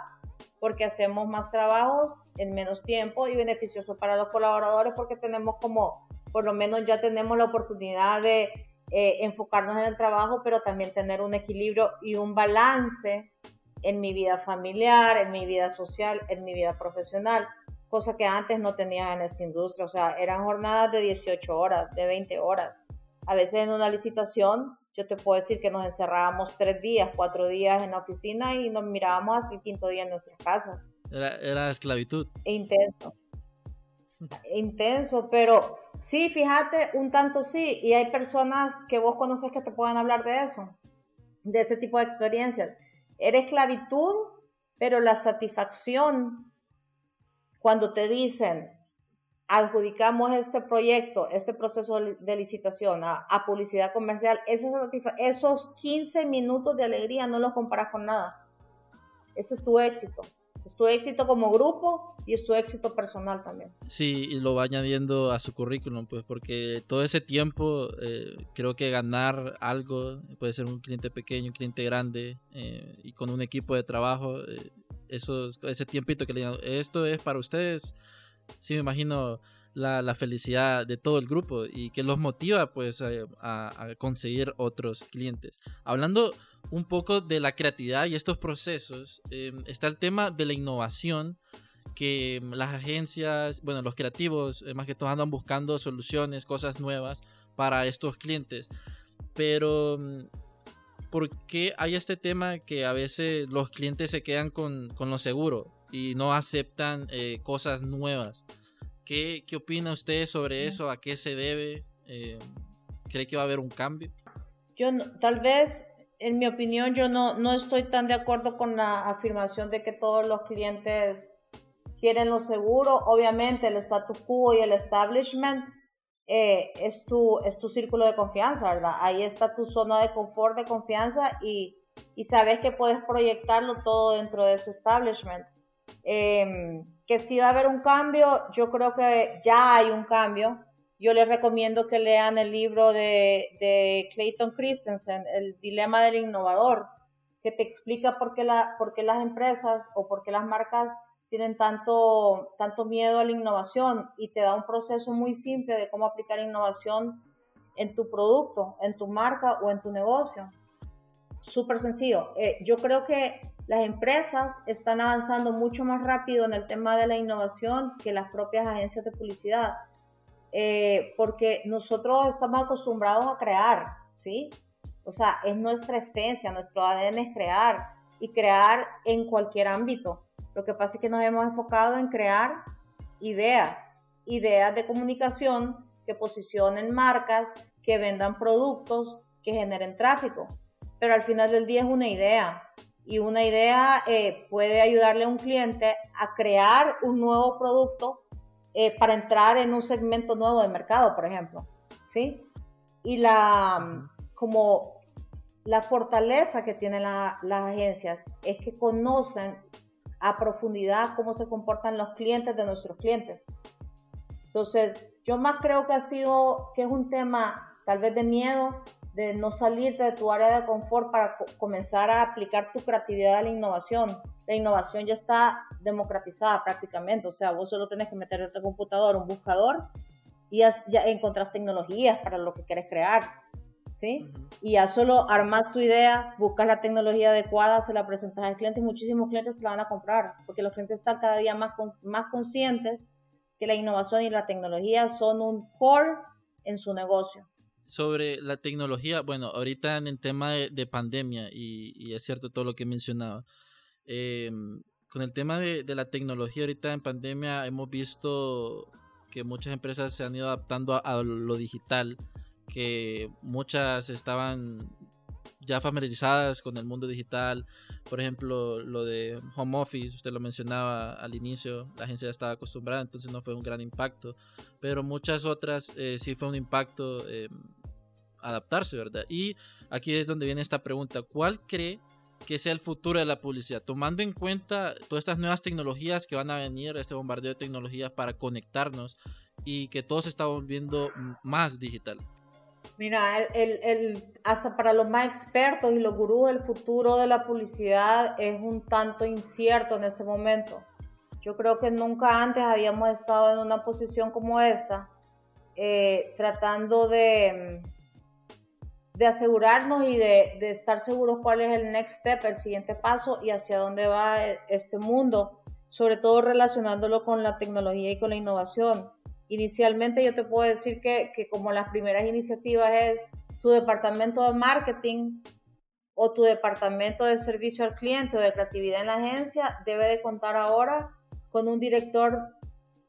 Speaker 2: porque hacemos más trabajos en menos tiempo y beneficioso para los colaboradores porque tenemos como, por lo menos ya tenemos la oportunidad de, eh, enfocarnos en el trabajo, pero también tener un equilibrio y un balance en mi vida familiar, en mi vida social, en mi vida profesional, cosa que antes no tenía en esta industria. O sea, eran jornadas de 18 horas, de 20 horas. A veces en una licitación, yo te puedo decir que nos encerrábamos tres días, cuatro días en la oficina y nos mirábamos hasta el quinto día en nuestras casas.
Speaker 1: Era, esclavitud.
Speaker 2: Intenso. Intenso, pero sí, fíjate, un tanto sí. Y hay personas que vos conoces que te pueden hablar de eso, de ese tipo de experiencias. Era esclavitud, pero la satisfacción cuando te dicen, adjudicamos este proyecto, este proceso de licitación a, publicidad comercial, esos 15 minutos de alegría no los comparas con nada. Ese es tu éxito. Es tu éxito como grupo y es tu éxito personal también.
Speaker 1: Sí, y lo va añadiendo a su currículum, pues porque todo ese tiempo eh, creo que ganar algo, puede ser un cliente pequeño, un cliente grande eh, y con un equipo de trabajo, eh, ese tiempito que le digan, esto es para ustedes, sí me imagino la, la, felicidad de todo el grupo y que los motiva pues a, a, conseguir otros clientes. Hablando un poco de la creatividad y estos procesos, em, está el tema de la innovación que las agencias, bueno, los creativos eh, más que todo andan buscando soluciones, cosas nuevas para estos clientes. Pero mm, ¿por qué hay este tema que a veces los clientes se quedan con, con lo seguro y no aceptan eh, cosas nuevas? ¿Qué, ¿Qué, opina usted sobre eso? ¿A qué se debe? Eh, ¿Cree que va a haber un cambio?
Speaker 2: Yo tal vez, en mi opinión, yo no, no estoy tan de acuerdo con la afirmación de que todos los clientes quieren lo seguro. Obviamente el status quo y el establishment eh, es, tu, es tu círculo de confianza, ¿verdad? Ahí está tu zona de confort, de confianza y, y sabes que puedes proyectarlo todo dentro de ese establishment. Eh, que si va a haber un cambio, yo creo que ya hay un cambio. Yo les recomiendo que lean el libro de, de Clayton Christensen, El Dilema del Innovador, que te explica por qué, la, por qué las empresas o por qué las marcas tienen tanto, tanto miedo a la innovación y te da un proceso muy simple de cómo aplicar innovación en tu producto, en tu marca o en tu negocio. Súper sencillo. Eh, yo creo que las empresas están avanzando mucho más rápido en el tema de la innovación que las propias agencias de publicidad, eh, porque nosotros estamos acostumbrados a crear, ¿sí? O sea, es nuestra esencia, nuestro ADN es crear y crear en cualquier ámbito. Lo que pasa es que nos hemos enfocado en crear ideas, ideas de comunicación que posicionen marcas, que vendan productos, que generen tráfico. Pero al final del día es una idea y una idea eh, puede ayudarle a un cliente a crear un nuevo producto eh, para entrar en un segmento nuevo de mercado, por ejemplo, ¿sí? Y la, como la fortaleza que tienen las agencias es que conocen a profundidad cómo se comportan los clientes de nuestros clientes. Entonces, yo más creo que ha sido, que es un tema tal vez de miedo, de no salir de tu área de confort para comenzar a aplicar tu creatividad a la innovación. La innovación ya está democratizada prácticamente, o sea, vos solo tenés que meter en tu computador un buscador y ya, ya encontrás tecnologías para lo que quieres crear, ¿sí? Y ya solo armas tu idea, buscas la tecnología adecuada, se la presentas al cliente y muchísimos clientes te la van a comprar, porque los clientes están cada día más, más conscientes que la innovación y la tecnología son un core en su negocio
Speaker 1: sobre la tecnología, bueno, ahorita en el tema de, pandemia, y, es cierto todo lo que mencionaba, em, con el tema de, la tecnología ahorita en pandemia hemos visto que muchas empresas se han ido adaptando a, lo digital, que muchas estaban ya familiarizadas con el mundo digital. Por ejemplo, lo de home office, usted lo mencionaba al inicio, la agencia ya estaba acostumbrada, entonces no fue un gran impacto. Pero muchas otras eh, sí fue un impacto eh, adaptarse, ¿verdad? Y aquí es donde viene esta pregunta, ¿cuál cree que sea el futuro de la publicidad? Tomando en cuenta todas estas nuevas tecnologías que van a venir, este bombardeo de tecnologías para conectarnos y que todo se está volviendo más digital.
Speaker 2: Mira, el, el, hasta para los más expertos y los gurús, el futuro de la publicidad es un tanto incierto en este momento. Yo creo que nunca antes habíamos estado en una posición como esta, eh, tratando de, de asegurarnos y de, de, estar seguros cuál es el next step, el siguiente paso y hacia dónde va este mundo, sobre todo relacionándolo con la tecnología y con la innovación. Inicialmente yo te puedo decir que, que como las primeras iniciativas es tu departamento de marketing o tu departamento de servicio al cliente o de creatividad en la agencia debe de contar ahora con un director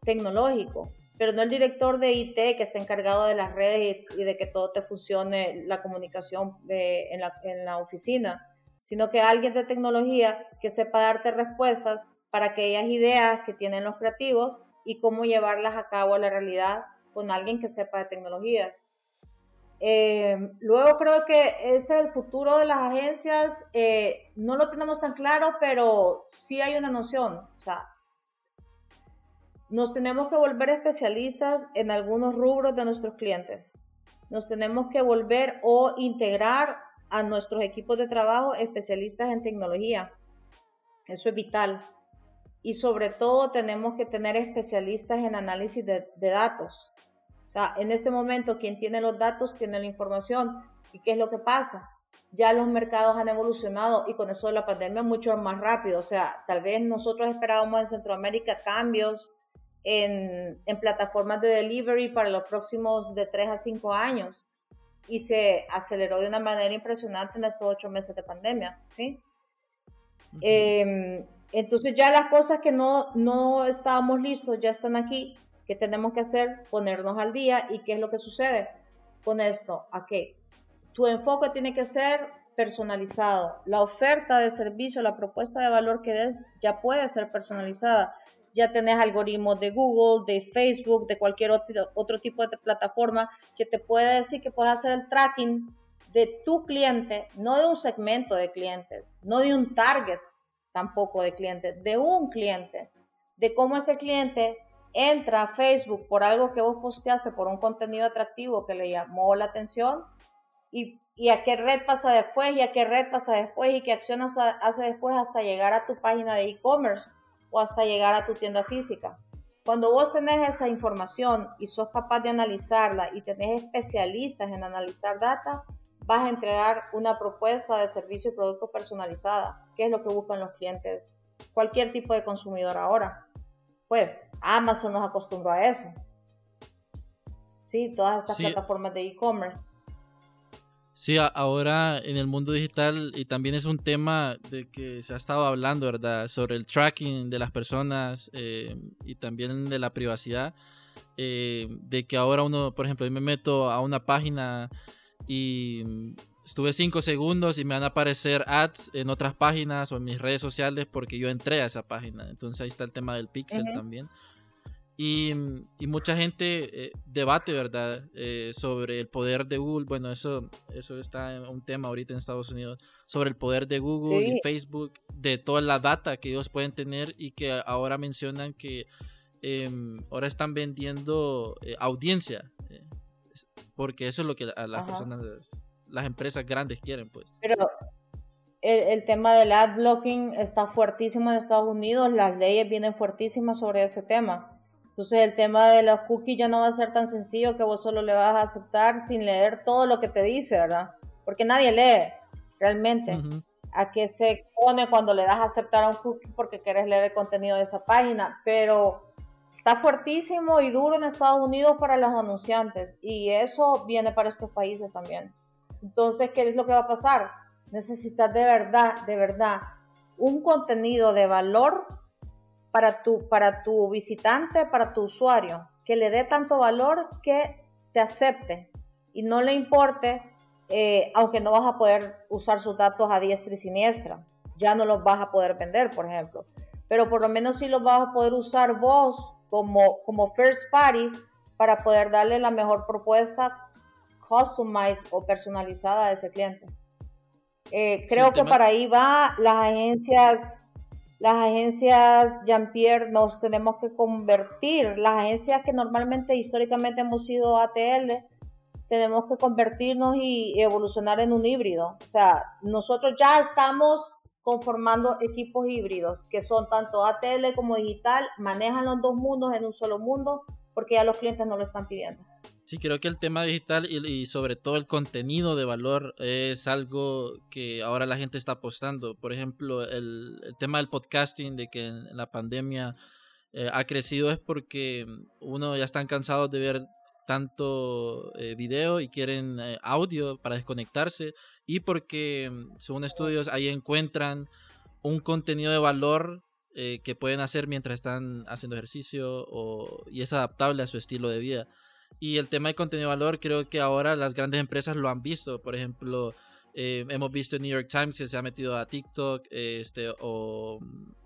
Speaker 2: tecnológico pero no el director de IT que está encargado de las redes y, de que todo te funcione la comunicación eh, en, la, en la oficina, sino que alguien de tecnología que sepa darte respuestas para aquellas ideas que tienen los creativos y cómo llevarlas a cabo a la realidad con alguien que sepa de tecnologías. Eh, luego creo que es el futuro de las agencias, eh, no lo tenemos tan claro, pero sí hay una noción. O sea, nos tenemos que volver especialistas en algunos rubros de nuestros clientes. Nos tenemos que volver o integrar a nuestros equipos de trabajo especialistas en tecnología. Eso es vital. Y sobre todo tenemos que tener especialistas en análisis de, datos. O sea, en este momento quien tiene los datos tiene la información. ¿Y qué es lo que pasa? Ya los mercados han evolucionado y con eso de la pandemia mucho más rápido. O sea, tal vez nosotros esperábamos en Centroamérica cambios en, plataformas de delivery para los próximos de 3 a 5 años. Y se aceleró de una manera impresionante en estos ocho meses de pandemia, ¿sí? Em, entonces ya las cosas que no, no estábamos listos ya están aquí, que tenemos que hacer, ponernos al día. Y qué es lo que sucede con esto, a qué tu enfoque tiene que ser personalizado, la oferta de servicio, la propuesta de valor que des ya puede ser personalizada ya tenés algoritmos de Google, de Facebook, de cualquier otro, otro tipo de plataforma que te puede decir que puedes hacer el tracking de tu cliente, no de un segmento de clientes, no de un target tampoco de clientes, de un cliente, de cómo ese cliente entra a Facebook por algo que vos posteaste, por un contenido atractivo que le llamó la atención y, y a qué red pasa después y a qué red pasa después y qué acciones hace después hasta llegar a tu página de e-commerce o hasta llegar a tu tienda física. Cuando vos tenés esa información y sos capaz de analizarla y tenés especialistas en analizar data, vas a entregar una propuesta de servicio y producto personalizada, que es lo que buscan los clientes, cualquier tipo de consumidor ahora. Pues Amazon nos acostumbró a eso. Sí, todas estas plataformas de e-commerce.
Speaker 1: Sí, ahora en el mundo digital y también es un tema de que se ha estado hablando, ¿verdad? Sobre el tracking de las personas eh, y también de la privacidad. Eh, de que ahora uno, por ejemplo, yo me meto a una página y estuve cinco segundos y me van a aparecer ads en otras páginas o en mis redes sociales porque yo entré a esa página. Entonces ahí está el tema del pixel también. Y, mucha gente eh, debate, ¿verdad?, eh, sobre el poder de Google. Bueno, eso, eso está en un tema ahorita en Estados Unidos, sobre el poder de Google y Facebook, de toda la data que ellos pueden tener y que ahora mencionan que em, ahora están vendiendo eh, audiencia, porque eso es lo que a las personas, las empresas grandes quieren, pues.
Speaker 2: Pero el, el, tema del ad blocking está fuertísimo en Estados Unidos, las leyes vienen fuertísimas sobre ese tema. Entonces el tema de los cookies ya no va a ser tan sencillo que vos solo le vas a aceptar sin leer todo lo que te dice, ¿verdad? Porque nadie lee realmente a qué se expone cuando le das a aceptar a un cookie porque quieres leer el contenido de esa página, pero está fuertísimo y duro en Estados Unidos para los anunciantes y eso viene para estos países también. Entonces, ¿qué es lo que va a pasar? Necesitas de verdad, de verdad, un contenido de valor para tu, para tu visitante, para tu usuario, que le dé tanto valor que te acepte y no le importe, eh, aunque no vas a poder usar sus datos a diestra y siniestra, ya no los vas a poder vender, por ejemplo, pero por lo menos sí los vas a poder usar vos como, como first party para poder darle la mejor propuesta customized o personalizada a ese cliente. Eh, creo que para ahí va las agencias las agencias Jean-Pierre nos tenemos que convertir, las agencias que normalmente históricamente hemos sido ATL, tenemos que convertirnos y evolucionar en un híbrido. O sea, nosotros ya estamos conformando equipos híbridos que son tanto ATL como digital, manejan los dos mundos en un solo mundo porque ya los clientes no lo están pidiendo.
Speaker 1: Sí, creo que el tema digital y, sobre todo el contenido de valor es algo que ahora la gente está apostando. Por ejemplo, el, tema del podcasting, de que en la pandemia eh, ha crecido es porque uno ya están cansados de ver tanto eh, video y quieren eh, audio para desconectarse y porque según estudios ahí encuentran un contenido de valor que pueden hacer mientras están haciendo ejercicio y es adaptable a su estilo de vida. Y el tema de contenido de valor, creo que ahora las grandes empresas lo han visto. Por ejemplo, eh, hemos visto en New York Times que se ha metido a TikTok este, o,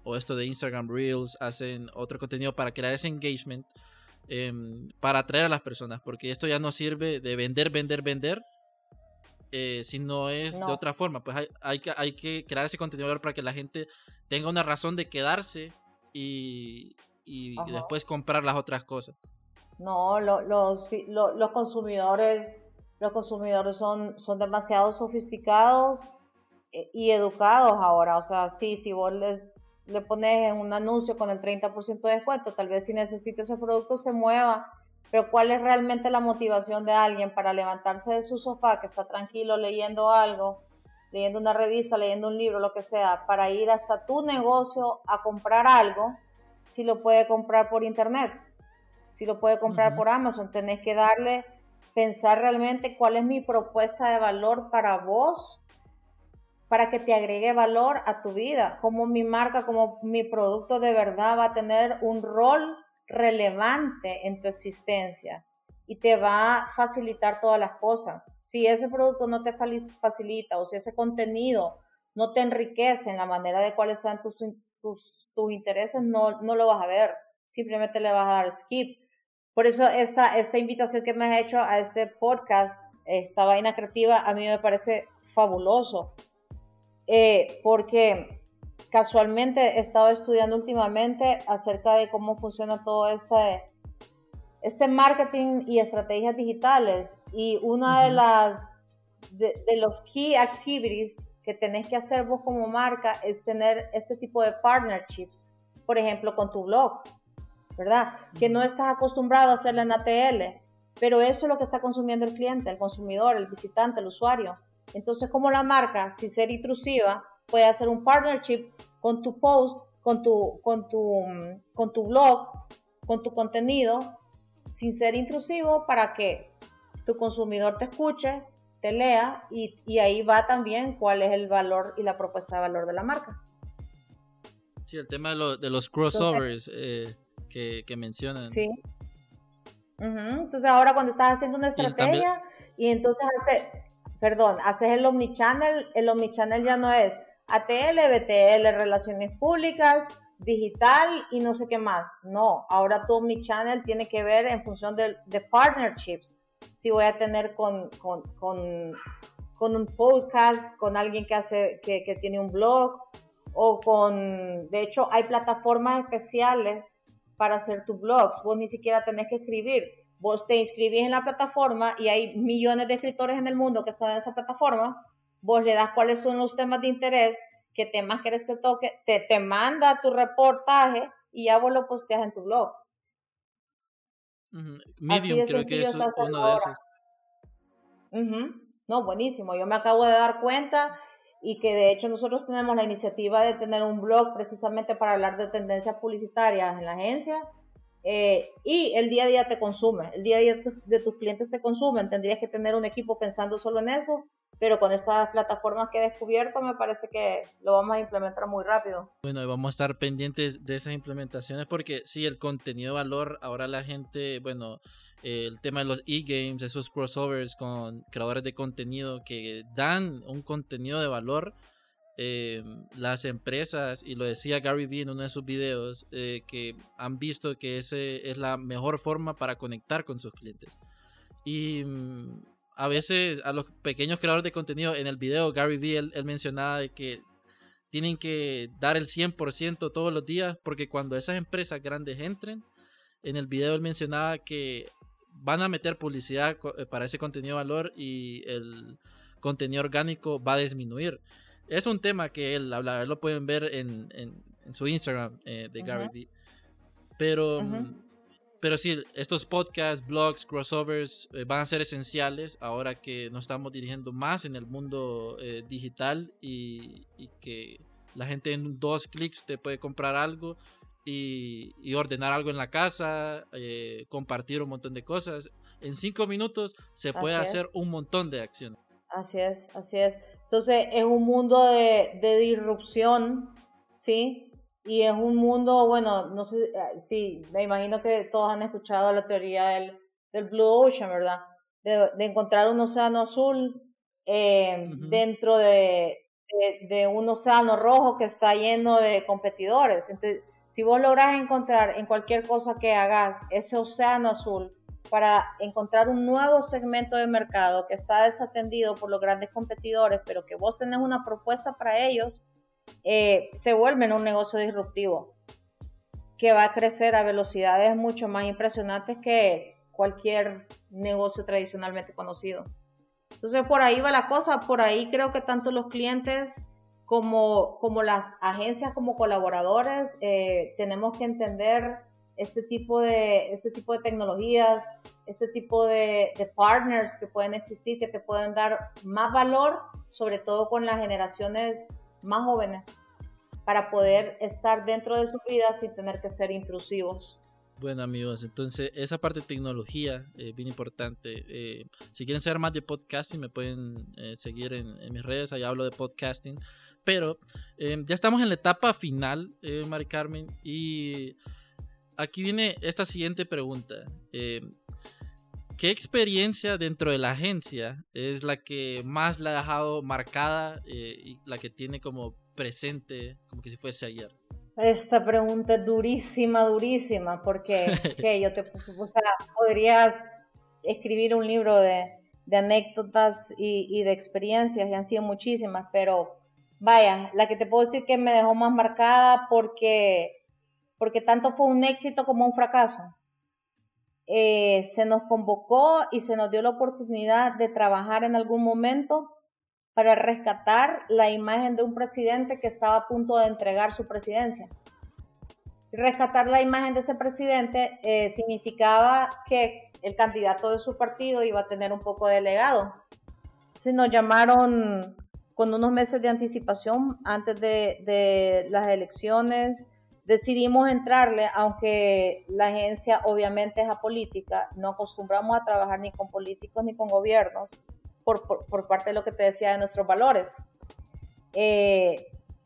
Speaker 1: o, esto de Instagram Reels, hacen otro contenido para crear ese engagement, em, para atraer a las personas, porque esto ya no sirve de vender, vender, vender, eh, si no es de otra forma. Pues hay, hay, que, hay que crear ese contenido para que la gente tenga una razón de quedarse y, y después comprar las otras cosas.
Speaker 2: No, los, los consumidores, los consumidores son, son demasiado sofisticados eh, y educados ahora. O sea, sí, si vos le, le pones un anuncio con el 30% de descuento, tal vez si necesita ese producto se mueva. Pero ¿cuál es realmente la motivación de alguien para levantarse de su sofá, que está tranquilo leyendo algo, leyendo una revista, leyendo un libro, lo que sea, para ir hasta tu negocio a comprar algo, si lo puede comprar por internet? Si lo puede comprar por Amazon. Tenés que darle, pensar realmente cuál es mi propuesta de valor para vos, para que te agregue valor a tu vida, como mi marca, como mi producto de verdad va a tener un rol relevante en tu existencia y te va a facilitar todas las cosas. Si ese producto no te facilita o si ese contenido no te enriquece en la manera de cuáles sean tus, tus, tus intereses, no, no lo vas a ver. Simplemente le vas a dar skip. Por eso esta, esta invitación que me has hecho a este podcast, esta vaina creativa, a mí me parece fabuloso. Eh, porque casualmente he estado estudiando últimamente acerca de cómo funciona todo este, este marketing y estrategias digitales. Y una de las de, de, los key activities que tenés que hacer vos como marca es tener este tipo de partnerships, por ejemplo, con tu blog. ¿Verdad? Que no estás acostumbrado a hacerlo en ATL, pero eso es lo que está consumiendo el cliente, el consumidor, el visitante, el usuario. Entonces, como la marca, sin ser intrusiva, puede hacer un partnership con tu post, con tu, con tu, con tu blog, con tu contenido, sin ser intrusivo para que tu consumidor te escuche, te lea y, y ahí va también cuál es el valor y la propuesta de valor de la marca.
Speaker 1: Sí, el tema de, de los crossovers. eh, que, mencionan.
Speaker 2: Sí. Entonces ahora cuando estás haciendo una estrategia y, entonces hace, perdón, haces el omnichannel, el omnichannel ya no es ATL, BTL, relaciones públicas, digital y no sé qué más. No, ahora tu omnichannel tiene que ver en función de, de partnerships. Si voy a tener con, con, con, con, un podcast, con alguien que, hace, que, que tiene un blog o con, de hecho, hay plataformas especiales para hacer tus blogs. Vos ni siquiera tenés que escribir. Vos te inscribís en la plataforma y hay millones de escritores en el mundo que están en esa plataforma. Vos le das cuáles son los temas de interés, qué temas querés te toque, te, te manda tu reportaje y ya vos lo posteas en tu blog.
Speaker 1: Medium creo que es uno de
Speaker 2: esos. No, buenísimo. Yo me acabo de dar cuenta y que de hecho nosotros tenemos la iniciativa de tener un blog precisamente para hablar de tendencias publicitarias en la agencia eh, y el día a día te consume, el día a día de tus clientes te consumen, tendrías que tener un equipo pensando solo en eso, pero con estas plataformas que he descubierto me parece que lo vamos a implementar muy rápido.
Speaker 1: Bueno, y vamos a estar pendientes de esas implementaciones porque sí, el contenido de valor, ahora la gente, bueno, el tema de los e-games, esos crossovers con creadores de contenido que dan un contenido de valor. Eh, las empresas, y lo decía Gary Vee en uno de sus videos, eh, que han visto que ese es la mejor forma para conectar con sus clientes. Y mm, a veces a los pequeños creadores de contenido, en el video Gary Vee, él, mencionaba de que tienen que dar el 100% todos los días, porque cuando esas empresas grandes entren, en el video él mencionaba que van a meter publicidad eh, para ese contenido de valor y el contenido orgánico va a disminuir. Es un tema que él habla, lo pueden ver en, en, su Instagram eh, de Gary Vee. Pero, pero sí, estos podcasts, blogs, crossovers eh, van a ser esenciales ahora que nos estamos dirigiendo más en el mundo eh, digital y, que la gente en dos clics te puede comprar algo y, ordenar algo en la casa, eh, compartir un montón de cosas. En cinco minutos se puede hacer un montón de acciones.
Speaker 2: Así es, así es. Entonces es un mundo de, de disrupción, ¿sí? Y es un mundo, bueno, no sé, eh, sí, me imagino que todos han escuchado la teoría del, del Blue Ocean, ¿verdad? De, de, encontrar un océano azul eh, dentro de, de, un océano rojo que está lleno de competidores. Entonces, si vos lográs encontrar en cualquier cosa que hagas ese océano azul para encontrar un nuevo segmento de mercado que está desatendido por los grandes competidores, pero que vos tenés una propuesta para ellos, eh, se vuelve en un negocio disruptivo que va a crecer a velocidades mucho más impresionantes que cualquier negocio tradicionalmente conocido. Entonces por ahí va la cosa, por ahí creo que tanto los clientes como, como las agencias como colaboradores eh, tenemos que entender este tipo de, este tipo de tecnologías, este tipo de, de, partners que pueden existir, que te pueden dar más valor, sobre todo con las generaciones más jóvenes para poder estar dentro de su vida sin tener que ser intrusivos.
Speaker 1: Bueno amigos, entonces esa parte de tecnología es eh, bien importante. Eh, si quieren saber más de podcasting me pueden eh, seguir en, mis redes, allá hablo de podcasting. Pero ya estamos en la etapa final, Mari Carmen, y aquí viene esta siguiente pregunta. ¿Qué experiencia dentro de la agencia es la que más la ha dejado marcada eh, y la que tiene como presente, como que si fuese ayer?
Speaker 2: Esta pregunta es durísima, durísima, porque yo te o sea, podría escribir un libro de, de anécdotas y, y, de experiencias, y han sido muchísimas, pero vaya, la que te puedo decir que me dejó más marcada porque, porque tanto fue un éxito como un fracaso. Eh, se nos convocó y se nos dio la oportunidad de trabajar en algún momento para rescatar la imagen de un presidente que estaba a punto de entregar su presidencia. Rescatar la imagen de ese presidente eh, significaba que el candidato de su partido iba a tener un poco de legado. Se nos llamaron con unos meses de anticipación antes de, las elecciones decidimos entrarle, aunque la agencia obviamente es apolítica, no acostumbramos a trabajar ni con políticos ni con gobiernos, por, por, parte de lo que te decía de nuestros valores. Eh,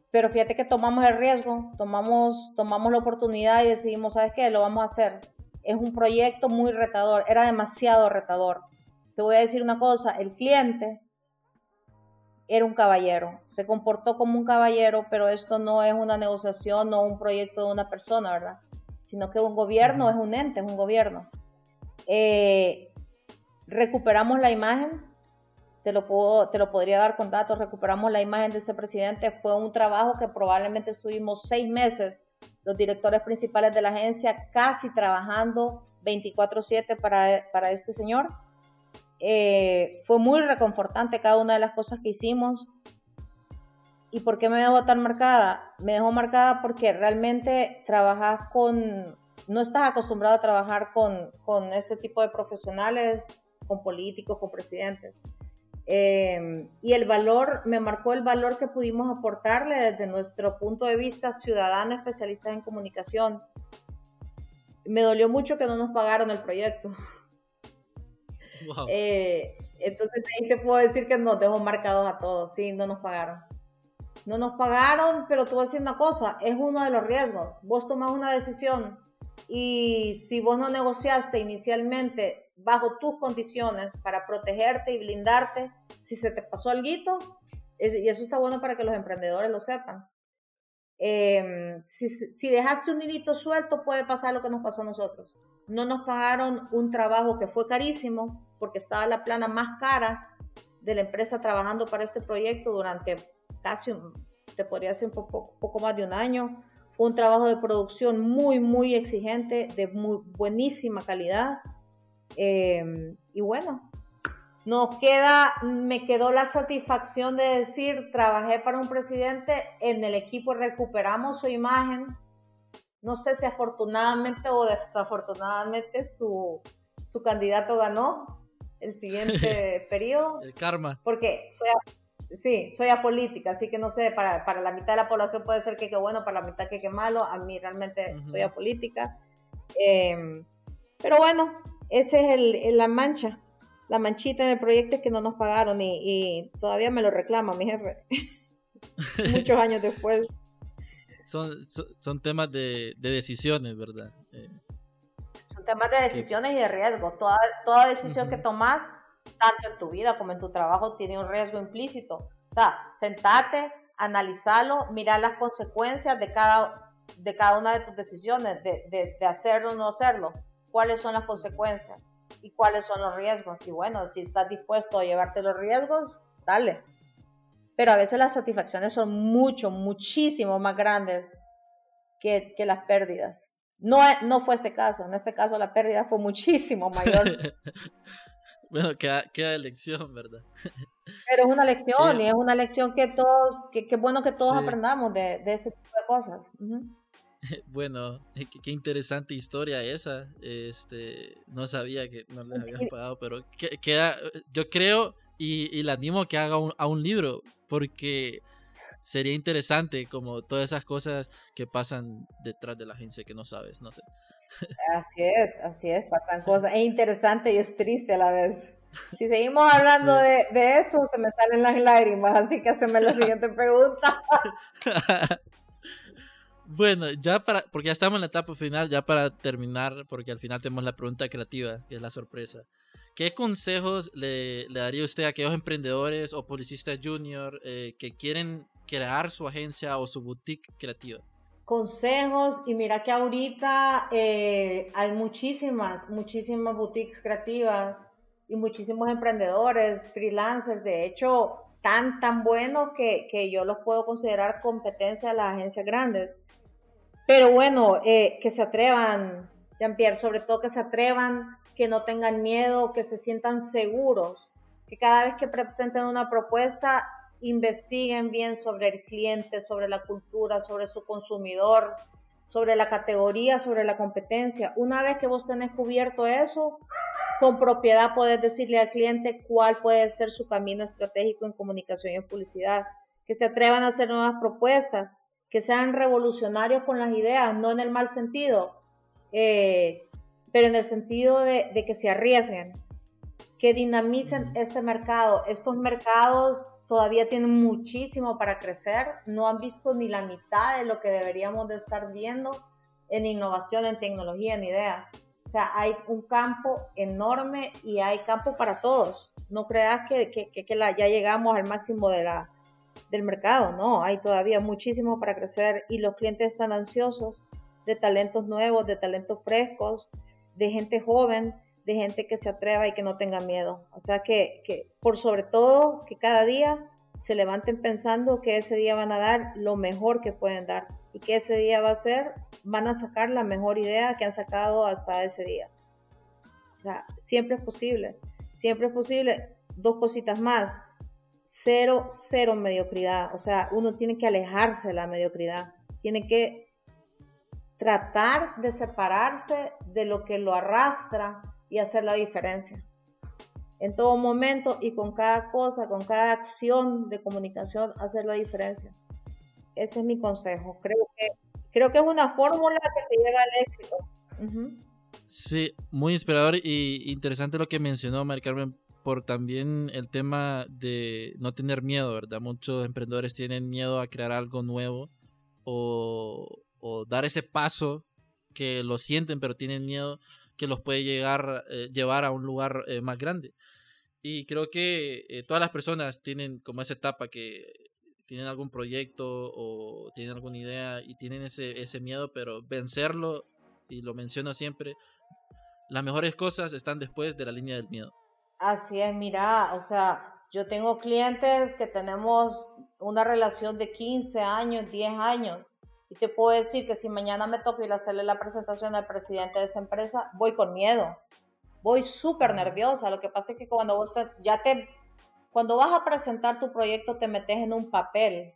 Speaker 2: pero fíjate que tomamos el riesgo, tomamos, tomamos la oportunidad y decidimos, ¿sabes qué? Lo vamos a hacer. Es un proyecto muy retador, era demasiado retador. Te voy a decir una cosa, el cliente era un caballero, se comportó como un caballero, pero esto no es una negociación o un proyecto de una persona, ¿verdad? Sino que un gobierno es un ente, es un gobierno. Eh, recuperamos la imagen, te lo, puedo, te lo podría dar con datos, recuperamos la imagen de ese presidente, fue un trabajo que probablemente estuvimos seis meses, los directores principales de la agencia, casi trabajando 24/7 para, para este señor eh, fue muy reconfortante cada una de las cosas que hicimos. ¿Y por qué me dejó tan marcada? Me dejó marcada porque realmente trabajas con, no estás acostumbrado a trabajar con, con este tipo de profesionales, con políticos, con presidentes. Eh, y el valor, me marcó el valor que pudimos aportarle desde nuestro punto de vista ciudadano, especialistas en comunicación. Me dolió mucho que no nos pagaron el proyecto. Eh, entonces ahí te puedo decir que nos dejó marcados a todos, sí, no nos pagaron. No nos pagaron, pero tú vas a decir una cosa, es uno de los riesgos. Vos tomas una decisión y si vos no negociaste inicialmente bajo tus condiciones para protegerte y blindarte, si se te pasó algo, y eso está bueno para que los emprendedores lo sepan. Em, si, si dejaste un hilito suelto, puede pasar lo que nos pasó a nosotros. No nos pagaron un trabajo que fue carísimo, porque estaba la plana más cara de la empresa trabajando para este proyecto durante casi, te podría decir, un poco, más de un año. Fue un trabajo de producción muy, muy exigente, de muy buenísima calidad. Eh, y bueno, nos queda, me quedó la satisfacción de decir, trabajé para un presidente, en el equipo recuperamos su imagen, no sé si afortunadamente o desafortunadamente su, su candidato ganó el siguiente periodo.
Speaker 1: El karma.
Speaker 2: Porque soy, sí, soy apolítica, así que no sé, para, para, la mitad de la población puede ser que qué bueno, para la mitad que qué malo, a mí realmente soy apolítica. Em, pero bueno, esa es el, la mancha, la manchita en el proyecto es que no nos pagaron y, y todavía me lo reclama mi jefe, muchos años después.
Speaker 1: Son, son, temas de, de, decisiones, ¿verdad? Eh,
Speaker 2: son temas de decisiones y de riesgo. Toda, toda decisión que tomas, tanto en tu vida como en tu trabajo, tiene un riesgo implícito. O sea, sentate, analizarlo, mirar las consecuencias de cada, de cada una de tus decisiones, de, de, de hacerlo o no hacerlo. ¿Cuáles son las consecuencias? ¿Y cuáles son los riesgos? Y bueno, si estás dispuesto a llevarte los riesgos, dale pero a veces las satisfacciones son mucho, muchísimo más grandes que, que las pérdidas. No, no fue este caso, en este caso la pérdida fue muchísimo mayor.
Speaker 1: bueno, queda, queda lección, ¿verdad?
Speaker 2: Pero es una lección y es una lección que todos, que, que bueno que todos aprendamos de, de, ese tipo de cosas.
Speaker 1: Bueno, qué, interesante historia esa. Este, no sabía que no les habían pagado, pero queda, yo creo y, y le animo a que haga un, a un libro, porque sería interesante como todas esas cosas que pasan detrás de la agencia que no sabes, no sé.
Speaker 2: Así es, así es, pasan cosas. Es interesante y es triste a la vez. Si seguimos hablando de, de, eso, se me salen las lágrimas, así que haceme la siguiente pregunta.
Speaker 1: bueno, ya para, porque ya estamos en la etapa final, ya para terminar, porque al final tenemos la pregunta creativa, que es la sorpresa. ¿Qué consejos le, daría usted a aquellos emprendedores o publicistas junior eh, que quieren crear su agencia o su boutique creativa?
Speaker 2: Consejos, y mira que ahorita eh, hay muchísimas, muchísimas boutiques creativas y muchísimos emprendedores, freelancers, de hecho, tan, tan buenos que, que yo los puedo considerar competencia de las agencias grandes. Pero bueno, eh, que se atrevan, Jean-Pierre, sobre todo que se atrevan que no tengan miedo, que se sientan seguros, que cada vez que presenten una propuesta investiguen bien sobre el cliente, sobre la cultura, sobre su consumidor, sobre la categoría, sobre la competencia. Una vez que vos tenés cubierto eso, con propiedad podés decirle al cliente cuál puede ser su camino estratégico en comunicación y en publicidad, que se atrevan a hacer nuevas propuestas, que sean revolucionarios con las ideas, no en el mal sentido, eh, pero en el sentido de, que se arriesguen, que dinamicen este mercado. Estos mercados todavía tienen muchísimo para crecer, no han visto ni la mitad de lo que deberíamos de estar viendo en innovación, en tecnología, en ideas. O sea, hay un campo enorme y hay campo para todos. No creas que, que, que la, ya llegamos al máximo de la, del mercado, no, hay todavía muchísimo para crecer y los clientes están ansiosos de talentos nuevos, de talentos frescos, de gente joven, de gente que se atreva y que no tenga miedo. O sea, que, que por sobre todo, que cada día se levanten pensando que ese día van a dar lo mejor que pueden dar y que ese día va a ser, van a sacar la mejor idea que han sacado hasta ese día. O sea, siempre es posible, siempre es posible. Dos cositas más, cero, cero mediocridad. O sea, uno tiene que alejarse de la mediocridad, tiene que tratar de separarse de lo que lo arrastra y hacer la diferencia. En todo momento y con cada cosa, con cada acción de comunicación, hacer la diferencia. Ese es mi consejo. Creo que, creo que es una fórmula que te llega al éxito.
Speaker 1: Sí, muy inspirador y interesante lo que mencionó Mari Carmen por también el tema de no tener miedo, ¿verdad? Muchos emprendedores tienen miedo a crear algo nuevo o, dar ese paso que lo sienten pero tienen miedo que los puede llegar, eh, llevar a un lugar eh, más grande. Y creo que eh, todas las personas tienen como esa etapa que tienen algún proyecto o tienen alguna idea y tienen ese miedo, pero vencerlo, y lo menciono siempre, las mejores cosas están después de la línea del miedo.
Speaker 2: Así es, mira, o sea, yo tengo clientes que tenemos una relación de 15 años, 10 años, y te puedo decir que si mañana me toca ir a hacerle la presentación al presidente de esa empresa, voy con miedo. Voy súper nerviosa. Lo que pasa es que cuando vos ya te, cuando vas a presentar tu proyecto te metes en un papel.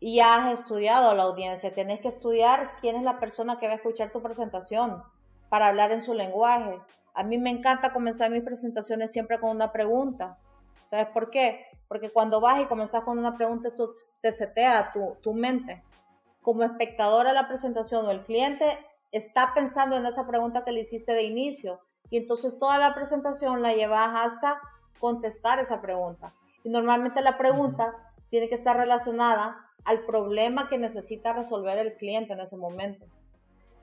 Speaker 2: y ya has estudiado la audiencia. Tienes que estudiar quién es la persona que va a escuchar tu presentación para hablar en su lenguaje. A mí me encanta comenzar mis presentaciones siempre con una pregunta. ¿Sabes por qué? Porque cuando vas y comenzas con una pregunta, esto te setea tu, tu mente. Como espectador a la presentación o el cliente está pensando en esa pregunta que le hiciste de inicio. Y entonces toda la presentación la llevas hasta contestar esa pregunta. Y normalmente la pregunta tiene que estar relacionada al problema que necesita resolver el cliente en ese momento.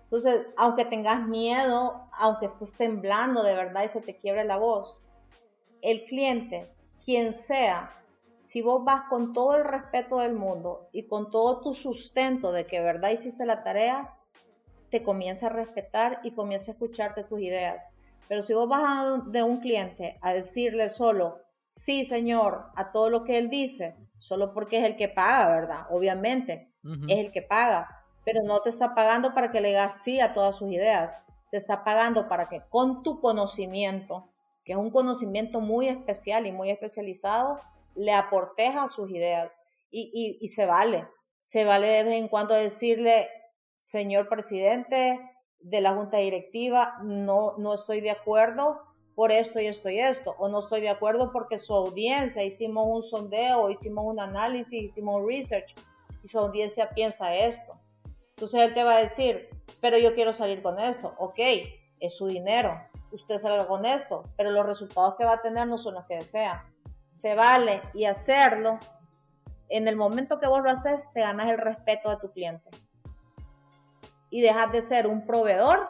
Speaker 2: Entonces, aunque tengas miedo, aunque estés temblando de verdad y se te quiebre la voz, el cliente, quien sea, si vos vas con todo el respeto del mundo y con todo tu sustento de que verdad hiciste la tarea, te comienza a respetar y comienza a escucharte tus ideas. Pero si vos vas de un cliente a decirle solo, sí, señor, a todo lo que él dice, solo porque es el que paga, ¿verdad? Obviamente, es el que paga, pero no te está pagando para que le digas sí a todas sus ideas, te está pagando para que con tu conocimiento, que es un conocimiento muy especial y muy especializado, le aportes a sus ideas y, se vale. Se vale de vez en cuando decirle, señor presidente de la junta directiva, no, no estoy de acuerdo por esto y esto y esto, o no estoy de acuerdo porque su audiencia, hicimos un sondeo, hicimos un análisis, hicimos un research, y su audiencia piensa esto. Entonces él te va a decir, pero yo quiero salir con esto, ok, es su dinero, usted salga con esto, pero los resultados que va a tener no son los que desea. Se vale y hacerlo, en el momento que vos lo haces, te ganas el respeto de tu cliente. Y dejas de ser un proveedor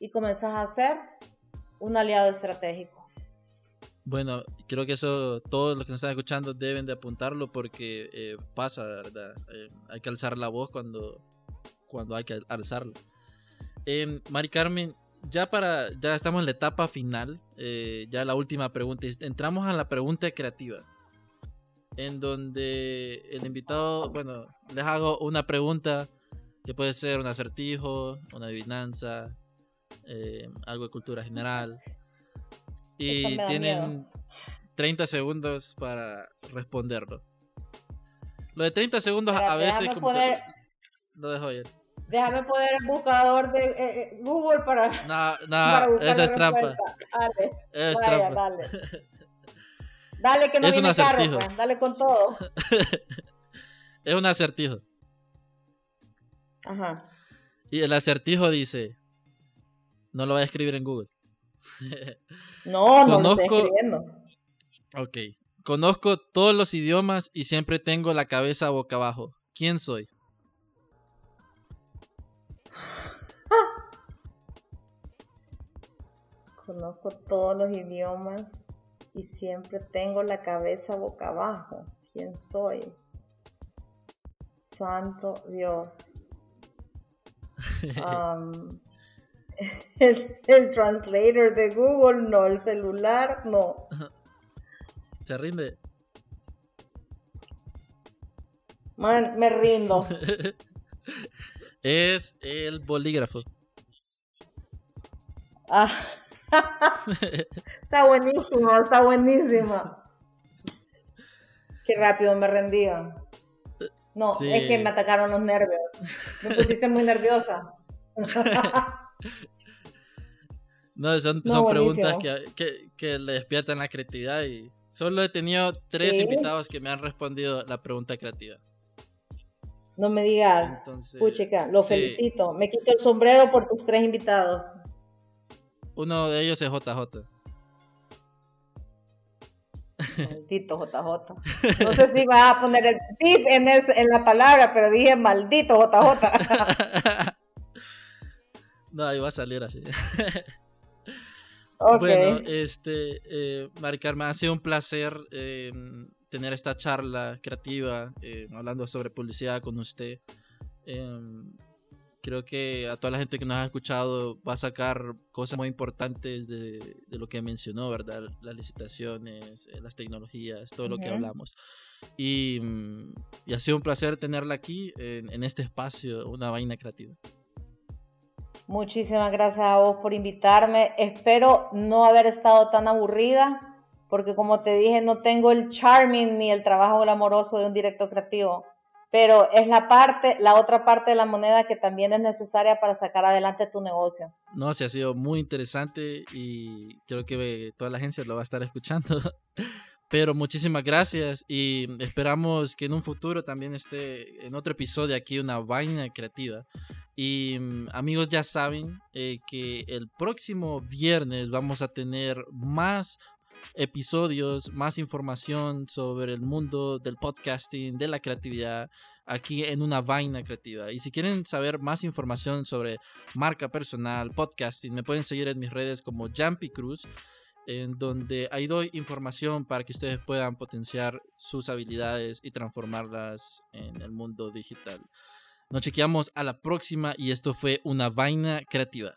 Speaker 2: y comenzás a ser un aliado estratégico.
Speaker 1: Bueno, creo que eso todos los que nos están escuchando deben de apuntarlo porque eh, pasa, ¿verdad? Eh, hay que alzar la voz cuando, cuando hay que alzarla. Eh, Mari Carmen, ya para ya estamos en la etapa final, eh, ya la última pregunta. Entramos a la pregunta creativa, en donde el invitado, bueno, les hago una pregunta que puede ser un acertijo, una adivinanza, eh, algo de cultura general. Y tienen 30 segundos para responderlo. Lo de 30 segundos a veces lo dejo ir.
Speaker 2: Déjame poner el buscador de eh, eh, Google para.
Speaker 1: No, no, eso es trampa. Dale. Es trampa.
Speaker 2: Dale. Dale que no es viene un acertijo. Carro, pues. Dale con todo.
Speaker 1: es un acertijo.
Speaker 2: Ajá.
Speaker 1: Y el acertijo dice: no lo voy a escribir en Google.
Speaker 2: no, no lo estoy escribiendo.
Speaker 1: Ok. Conozco todos los idiomas y siempre tengo la cabeza boca abajo. ¿Quién soy?
Speaker 2: Conozco todos los idiomas y siempre tengo la cabeza boca abajo. ¿Quién soy? Santo Dios. El, translator de Google, no, el celular, no.
Speaker 1: Se rinde.
Speaker 2: Man, me rindo.
Speaker 1: es el bolígrafo.
Speaker 2: Ah. Está buenísimo, está buenísimo. Qué rápido me rendía. No, es que me atacaron los nervios. Me pusiste muy nerviosa.
Speaker 1: No, son, preguntas que, le despiertan la creatividad y solo he tenido tres invitados que me han respondido la pregunta creativa.
Speaker 2: No me digas. Puchica, lo felicito. Me quito el sombrero por tus tres invitados.
Speaker 1: Uno de ellos es JJ.
Speaker 2: Maldito JJ. No sé si vas a poner el tip en, en la palabra, pero dije maldito JJ.
Speaker 1: no, ahí va a salir así. Bueno, este, eh, Mari Carmen, ha sido un placer eh, tener esta charla creativa, eh, hablando sobre publicidad con usted. Creo que a toda la gente que nos ha escuchado va a sacar cosas muy importantes de, lo que mencionó, ¿verdad? Las licitaciones, eh, las tecnologías, todo lo que hablamos. Y, mm, y, ha sido un placer tenerla aquí en, en este espacio, una vaina creativa.
Speaker 2: Muchísimas gracias a vos por invitarme. Espero no haber estado tan aburrida, porque como te dije, no tengo el charming ni el trabajo glamoroso de un director creativo, pero es la parte, la otra parte de la moneda que también es necesaria para sacar adelante tu negocio.
Speaker 1: No, sí ha sido muy interesante y creo que toda la agencia lo va a estar escuchando. Pero muchísimas gracias y esperamos que en un futuro también esté en otro episodio aquí una vaina creativa. Y mm, amigos ya saben eh, que el próximo viernes vamos a tener más episodios, más información sobre el mundo del podcasting, de la creatividad aquí en una vaina creativa. Y si quieren saber más información sobre marca personal, podcasting, me pueden seguir en mis redes como Jumpy Cruz en donde ahí doy información para que ustedes puedan potenciar sus habilidades y transformarlas en el mundo digital. Nos chequeamos a la próxima y esto fue una vaina creativa.